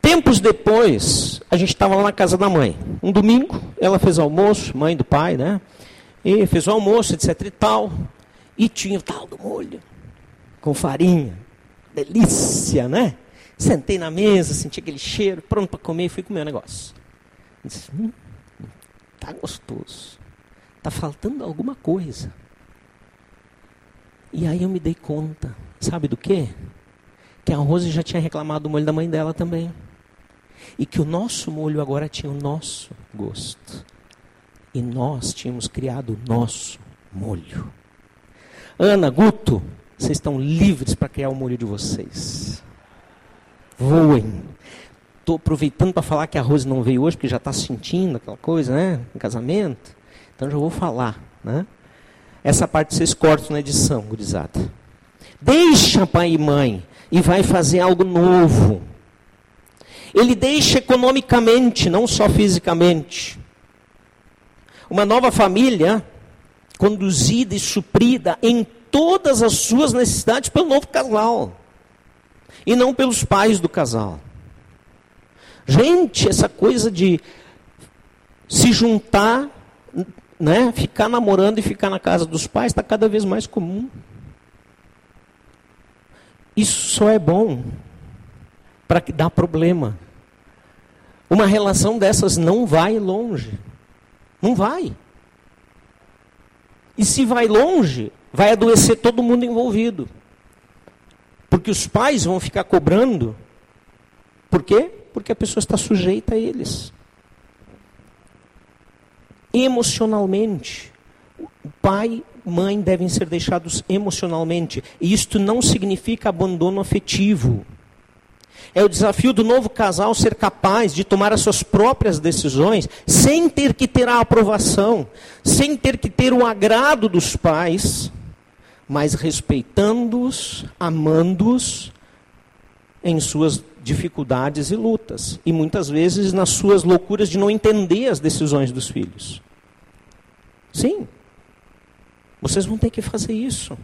Tempos depois, a gente estava lá na casa da mãe. Um domingo, ela fez almoço, mãe do pai, né? E fez o almoço, etc e tal. E tinha o tal do molho, com farinha. Delícia, né? Sentei na mesa, senti aquele cheiro, pronto para comer fui comer o negócio. Disse, hum, tá gostoso. Tá faltando alguma coisa. E aí eu me dei conta, sabe do quê? Que a Rose já tinha reclamado do molho da mãe dela também. E que o nosso molho agora tinha o nosso gosto. E nós tínhamos criado o nosso molho. Ana, Guto, vocês estão livres para criar o molho de vocês. Voem estou aproveitando para falar que a Rose não veio hoje, porque já está sentindo aquela coisa, né? Em casamento. Então já vou falar, né? Essa parte vocês cortam na edição, gurizada. Deixa pai e mãe e vai fazer algo novo. Ele deixa economicamente, não só fisicamente. Uma nova família conduzida e suprida em todas as suas necessidades pelo novo casal. E não pelos pais do casal. Gente, essa coisa de se juntar, né, ficar namorando e ficar na casa dos pais está cada vez mais comum. Isso só é bom para que dá problema. Uma relação dessas não vai longe. Não vai. E se vai longe, vai adoecer todo mundo envolvido. Porque os pais vão ficar cobrando. Por quê? Porque a pessoa está sujeita a eles. Emocionalmente, pai e mãe devem ser deixados emocionalmente. E isto não significa abandono afetivo. É o desafio do novo casal ser capaz de tomar as suas próprias decisões sem ter que ter a aprovação, sem ter que ter o agrado dos pais, mas respeitando-os, amando-os em suas dificuldades e lutas, e muitas vezes nas suas loucuras de não entender as decisões dos filhos. Sim, vocês vão ter que fazer isso.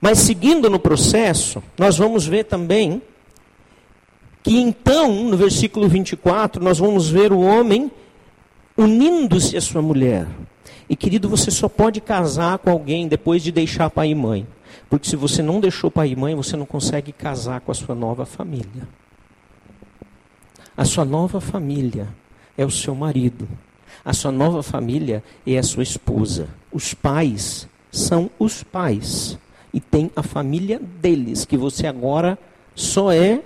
Mas seguindo no processo, nós vamos ver também Que então, no versículo 24, nós vamos ver o homem unindo-se à sua mulher. E querido, você só pode casar com alguém depois de deixar pai e mãe. Porque se você não deixou pai e mãe, você não consegue casar com a sua nova família. A sua nova família é o seu marido. A sua nova família é a sua esposa. Os pais são os pais. E tem a família deles, que você agora só é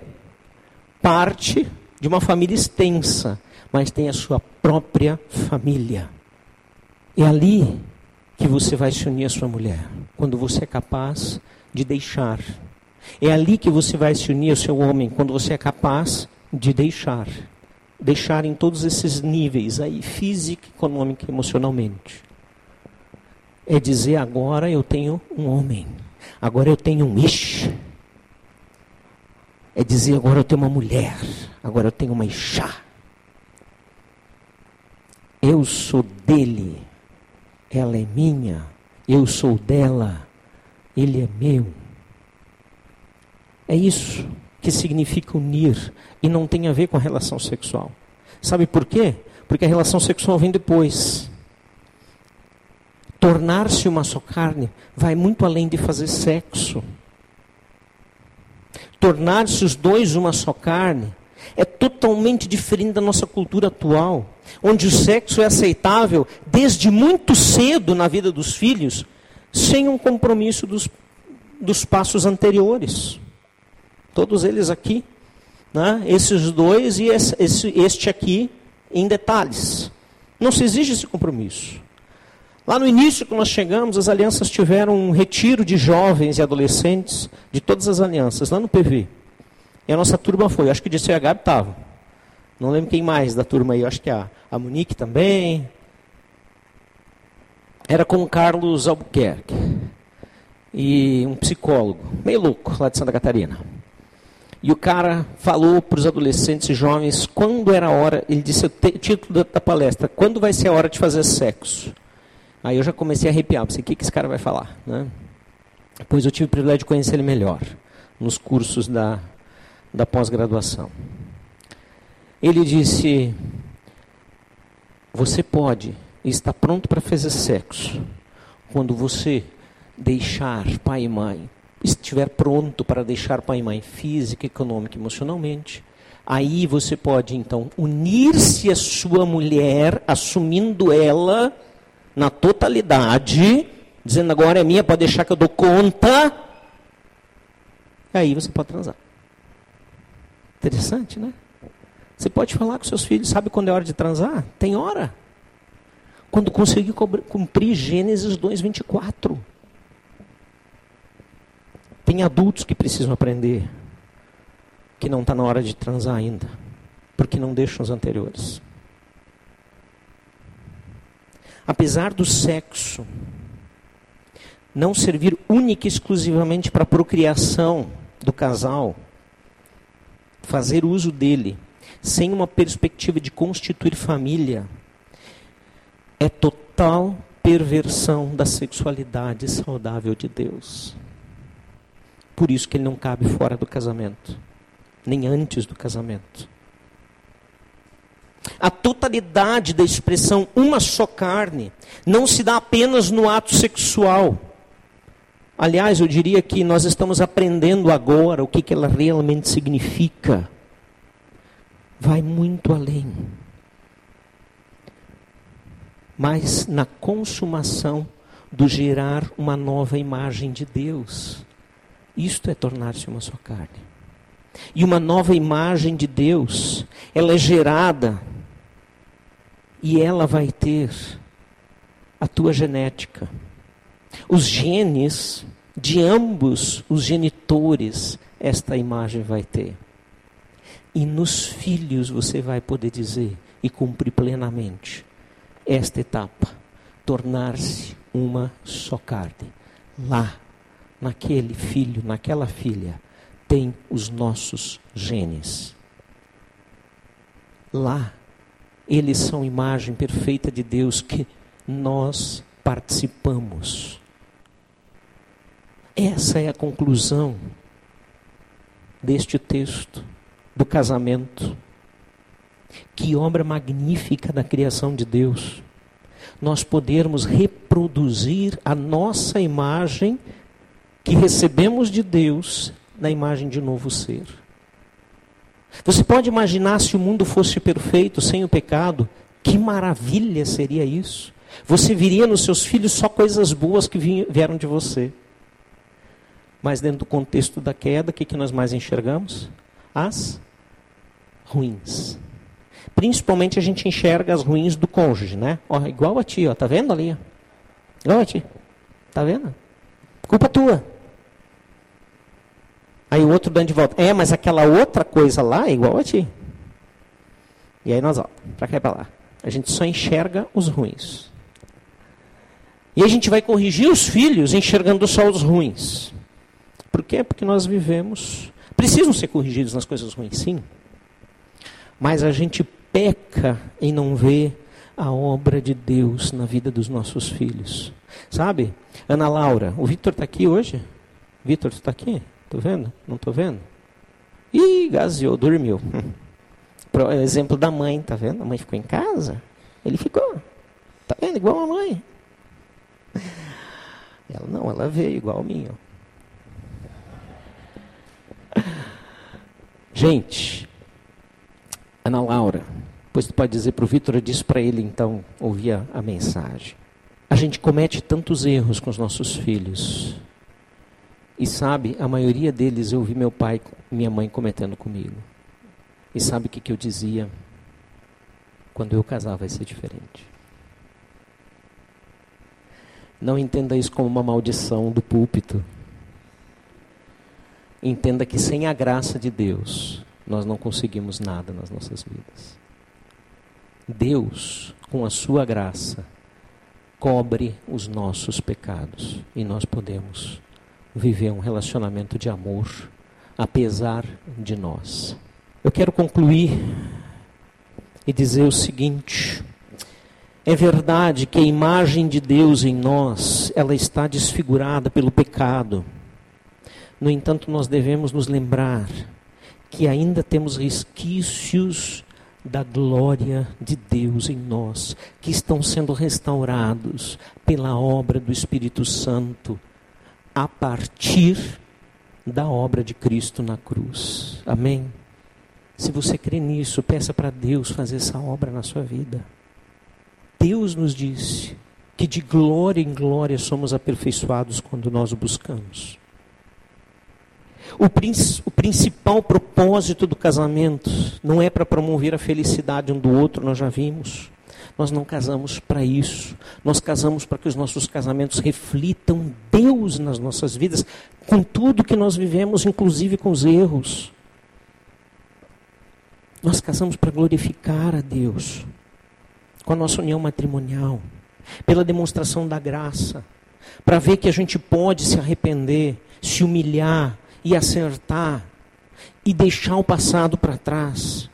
parte de uma família extensa, mas tem a sua própria família. É ali que você vai se unir à sua mulher, quando você é capaz de deixar. É ali que você vai se unir ao seu homem, quando você é capaz de deixar. Deixar em todos esses níveis aí, físico, econômico e emocionalmente. É dizer agora eu tenho um homem, agora eu tenho um ish. É dizer agora eu tenho uma mulher, agora eu tenho uma Ixá. Eu sou dele, ela é minha, eu sou dela, ele é meu. É isso que significa unir e não tem a ver com a relação sexual. Sabe por quê? Porque a relação sexual vem depois. Tornar-se uma só carne vai muito além de fazer sexo. Tornar-se os dois uma só carne é totalmente diferente da nossa cultura atual, onde o sexo é aceitável desde muito cedo na vida dos filhos, sem um compromisso dos, dos passos anteriores. Todos eles aqui, né? esses dois e esse, este aqui em detalhes. Não se exige esse compromisso. Lá no início, quando nós chegamos, as alianças tiveram um retiro de jovens e adolescentes de todas as alianças, lá no PV. E a nossa turma foi, acho que de CH estava. Não lembro quem mais da turma aí, acho que a, a Monique também. Era com o Carlos Albuquerque. E um psicólogo, meio louco, lá de Santa Catarina. E o cara falou para os adolescentes e jovens quando era a hora, ele disse o título da, palestra, quando vai ser a hora de fazer sexo? Aí eu já comecei a arrepiar, pensei, o que, que esse cara vai falar? Né? Depois eu tive o privilégio de conhecer ele melhor, nos cursos da, da pós-graduação. Ele disse, você pode estar pronto para fazer sexo quando você deixar pai e mãe, estiver pronto para deixar pai e mãe física, econômica emocionalmente, aí você pode então unir-se à sua mulher, assumindo ela na totalidade, dizendo agora é minha, pode deixar que eu dou conta. Aí você pode transar. Interessante, né? Você pode falar com seus filhos, sabe quando é hora de transar? Tem hora. Quando conseguir cumprir Gênesis 2:24. Tem adultos que precisam aprender que não está na hora de transar ainda, porque não deixam os anteriores. Apesar do sexo não servir única e exclusivamente para a procriação do casal, fazer uso dele sem uma perspectiva de constituir família é total perversão da sexualidade saudável de Deus. Por isso que ele não cabe fora do casamento, nem antes do casamento. A totalidade da expressão uma só carne não se dá apenas no ato sexual. Aliás, eu diria que nós estamos aprendendo agora o que, que ela realmente significa. Vai muito além. Mas na consumação do gerar uma nova imagem de Deus. Isto é tornar-se uma só carne. E uma nova imagem de Deus, ela é gerada e ela vai ter a tua genética. Os genes de ambos os genitores, esta imagem vai ter. E nos filhos você vai poder dizer e cumprir plenamente esta etapa, tornar-se uma só carne. Lá naquele filho, naquela filha, tem os nossos genes. Lá, eles são imagem perfeita de Deus que nós participamos. Essa é a conclusão deste texto do casamento. Que obra magnífica da criação de Deus. Nós podermos reproduzir a nossa imagem que recebemos de Deus na imagem de novo ser. Você pode imaginar se o mundo fosse perfeito, sem o pecado? Que maravilha seria isso! Você viria nos seus filhos só coisas boas que vieram de você. Mas dentro do contexto da queda, o que, que nós mais enxergamos? As ruins. Principalmente a gente enxerga as ruins do cônjuge, né? Ó, igual a ti, ó, tá vendo ali? Igual a ti. Tá vendo? Culpa tua. Aí o outro dando de volta. É, mas aquela outra coisa lá é igual a ti. E aí nós, ó, pra cá e pra lá. A gente só enxerga os ruins. E a gente vai corrigir os filhos enxergando só os ruins. Por quê? Porque nós vivemos. Precisam ser corrigidos nas coisas ruins, sim. Mas a gente peca em não ver a obra de Deus na vida dos nossos filhos. Sabe? Ana Laura, o Vitor está aqui hoje? Vitor, está aqui? Estou vendo? Não estou vendo? Ih, gaseou, dormiu. Pro exemplo da mãe, tá vendo? A mãe ficou em casa, ele ficou. Tá vendo? Igual a mãe. Ela não, ela veio igual a mim. Ó. Gente, Ana Laura, pois tu pode dizer para o Vitor, eu disse para ele então, ouvia a mensagem. A gente comete tantos erros com os nossos filhos. E sabe, a maioria deles eu vi meu pai minha mãe cometendo comigo. E sabe o que, que eu dizia? Quando eu casar vai ser diferente. Não entenda isso como uma maldição do púlpito. Entenda que sem a graça de Deus, nós não conseguimos nada nas nossas vidas. Deus, com a sua graça, cobre os nossos pecados e nós podemos viver um relacionamento de amor, apesar de nós. Eu quero concluir e dizer o seguinte: é verdade que a imagem de Deus em nós, ela está desfigurada pelo pecado. No entanto, nós devemos nos lembrar que ainda temos resquícios da glória de Deus em nós, que estão sendo restaurados pela obra do Espírito Santo a partir da obra de Cristo na cruz. Amém? Se você crê nisso, peça para Deus fazer essa obra na sua vida. Deus nos disse que de glória em glória somos aperfeiçoados quando nós o buscamos. O, o, principal propósito do casamento não é para promover a felicidade um do outro, nós já vimos. Nós não casamos para isso. Nós casamos para que os nossos casamentos reflitam Deus nas nossas vidas, com tudo que nós vivemos, inclusive com os erros. Nós casamos para glorificar a Deus, com a nossa união matrimonial, pela demonstração da graça, para ver que a gente pode se arrepender, se humilhar e acertar e deixar o passado para trás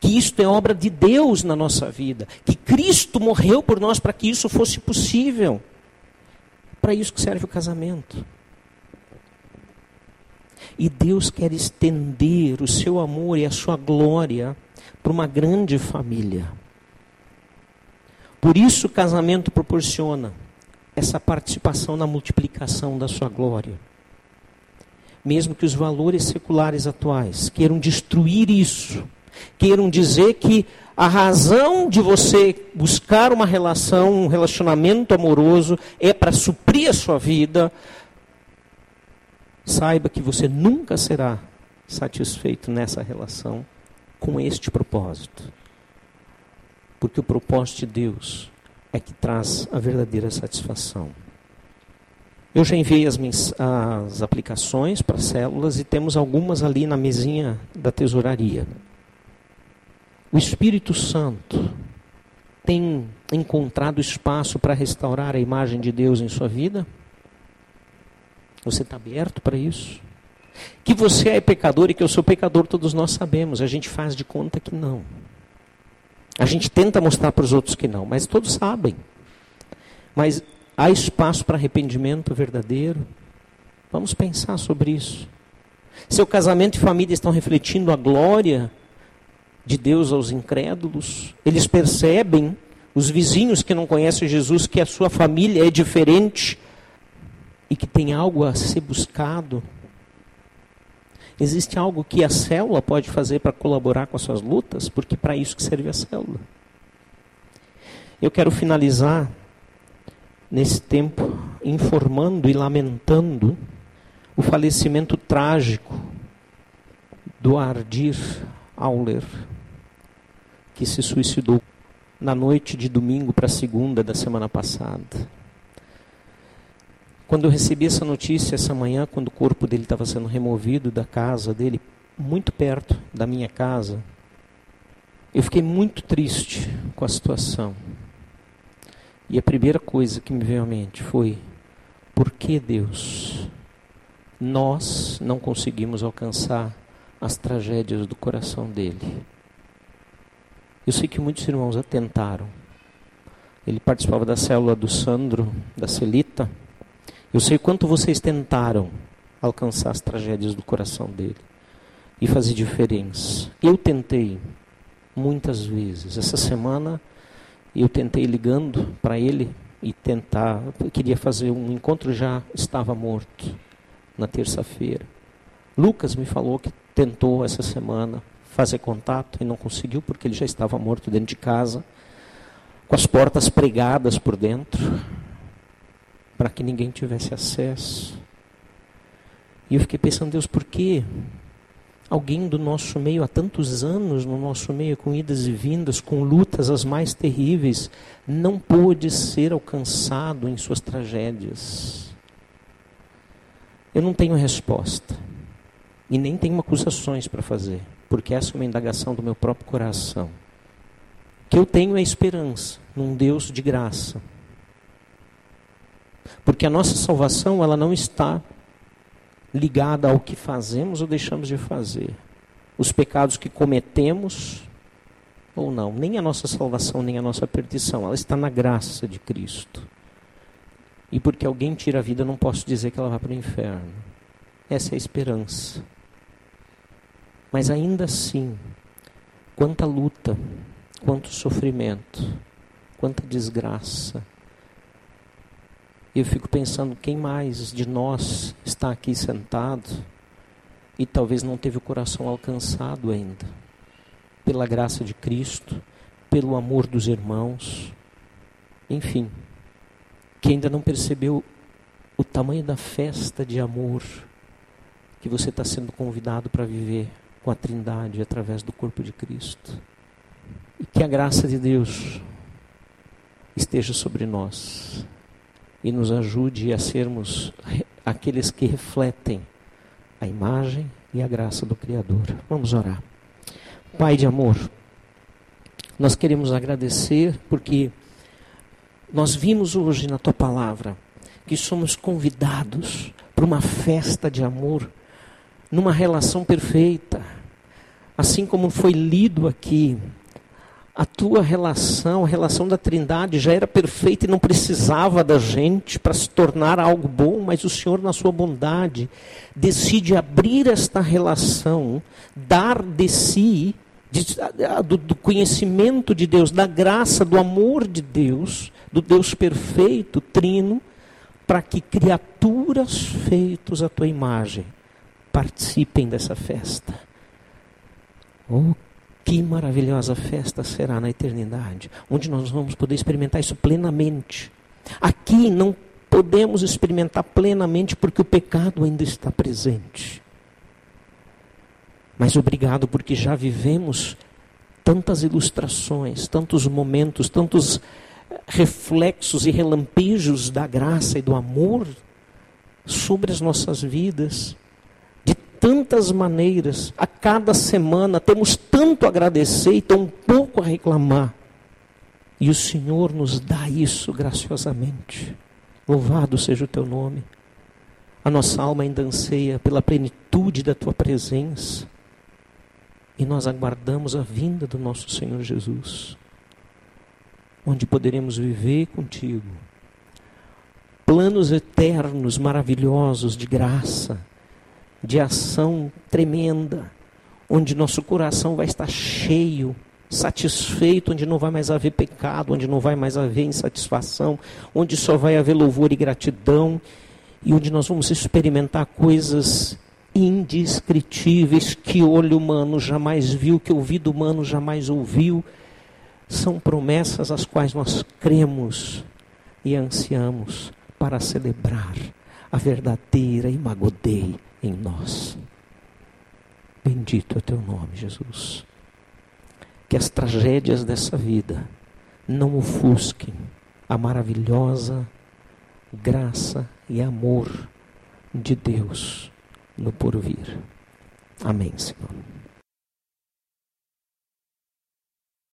que isto é obra de Deus na nossa vida, que Cristo morreu por nós para que isso fosse possível. Para isso que serve o casamento. E Deus quer estender o seu amor e a sua glória para uma grande família. Por isso o casamento proporciona essa participação na multiplicação da sua glória. Mesmo que os valores seculares atuais queiram destruir isso, queiram dizer que a razão de você buscar uma relação, um relacionamento amoroso é para suprir a sua vida, saiba que você nunca será satisfeito nessa relação com este propósito. Porque o propósito de Deus é que traz a verdadeira satisfação. Eu já enviei as, as aplicações para células e temos algumas ali na mesinha da tesouraria. O Espírito Santo tem encontrado espaço para restaurar a imagem de Deus em sua vida? Você está aberto para isso? Que você é pecador e que eu sou pecador, todos nós sabemos. A gente faz de conta que não. A gente tenta mostrar para os outros que não, mas todos sabem. Mas há espaço para arrependimento verdadeiro? Vamos pensar sobre isso. Seu casamento e família estão refletindo a glória de Deus aos incrédulos. Eles percebem, os vizinhos que não conhecem Jesus, que a sua família é diferente e que tem algo a ser buscado. Existe algo que a célula pode fazer para colaborar com as suas lutas, porque para isso que serve a célula. Eu quero finalizar nesse tempo informando e lamentando o falecimento trágico do Ardir Auler, que se suicidou na noite de domingo para segunda da semana passada. Quando eu recebi essa notícia essa manhã, quando o corpo dele estava sendo removido da casa dele, muito perto da minha casa, eu fiquei muito triste com a situação. E a primeira coisa que me veio à mente foi: por que Deus? Nós não conseguimos alcançar as tragédias do coração dele. Eu sei que muitos irmãos atentaram. Ele participava da célula do Sandro, da Celita. Eu sei quanto vocês tentaram alcançar as tragédias do coração dele e fazer diferença. Eu tentei muitas vezes. Essa semana eu tentei ligando para ele e tentar, queria fazer um encontro já estava morto na terça-feira. Lucas me falou que tentou essa semana fazer contato e não conseguiu porque ele já estava morto dentro de casa, com as portas pregadas por dentro, para que ninguém tivesse acesso. E eu fiquei pensando, Deus, por quê? Alguém do nosso meio há tantos anos, no nosso meio, com idas e vindas, com lutas as mais terríveis, não pôde ser alcançado em suas tragédias. Eu não tenho resposta. E nem tenho acusações para fazer, porque essa é uma indagação do meu próprio coração. O que eu tenho é esperança num Deus de graça. Porque a nossa salvação, ela não está ligada ao que fazemos ou deixamos de fazer. Os pecados que cometemos ou não. Nem a nossa salvação, nem a nossa perdição. Ela está na graça de Cristo. E porque alguém tira a vida, não posso dizer que ela vai para o inferno. Essa é a esperança. Mas ainda assim, quanta luta, quanto sofrimento, quanta desgraça, eu fico pensando quem mais de nós está aqui sentado e talvez não teve o coração alcançado ainda pela graça de Cristo, pelo amor dos irmãos, enfim, que ainda não percebeu o tamanho da festa de amor que você está sendo convidado para viver com a Trindade através do corpo de Cristo. E que a graça de Deus esteja sobre nós e nos ajude a sermos aqueles que refletem a imagem e a graça do Criador. Vamos orar. Pai de amor, nós queremos agradecer porque nós vimos hoje na tua palavra que somos convidados para uma festa de amor, numa relação perfeita, assim como foi lido aqui a tua relação, a relação da Trindade já era perfeita e não precisava da gente para se tornar algo bom, mas o Senhor, na sua bondade, decide abrir esta relação, dar de si, de, do, do conhecimento de Deus, da graça, do amor de Deus, do Deus perfeito, trino, para que criaturas feitas à tua imagem participem dessa festa. Oh, que maravilhosa festa será na eternidade, onde nós vamos poder experimentar isso plenamente. Aqui não podemos experimentar plenamente porque o pecado ainda está presente. Mas obrigado porque já vivemos tantas ilustrações, tantos momentos, tantos reflexos e relampejos da graça e do amor sobre as nossas vidas tantas maneiras, a cada semana temos tanto a agradecer e tão pouco a reclamar. E o Senhor nos dá isso graciosamente. Louvado seja o teu nome. A nossa alma ainda anseia pela plenitude da tua presença. E nós aguardamos a vinda do nosso Senhor Jesus, onde poderemos viver contigo. Planos eternos, maravilhosos de graça, de ação tremenda, onde nosso coração vai estar cheio, satisfeito, onde não vai mais haver pecado, onde não vai mais haver insatisfação, onde só vai haver louvor e gratidão, e onde nós vamos experimentar coisas indescritíveis que olho humano jamais viu, que ouvido humano jamais ouviu. São promessas as quais nós cremos e ansiamos para celebrar a verdadeira Imagodei em nós. Bendito é teu nome, Jesus. Que as tragédias dessa vida não ofusquem a maravilhosa graça e amor de Deus no porvir. Amém, Senhor.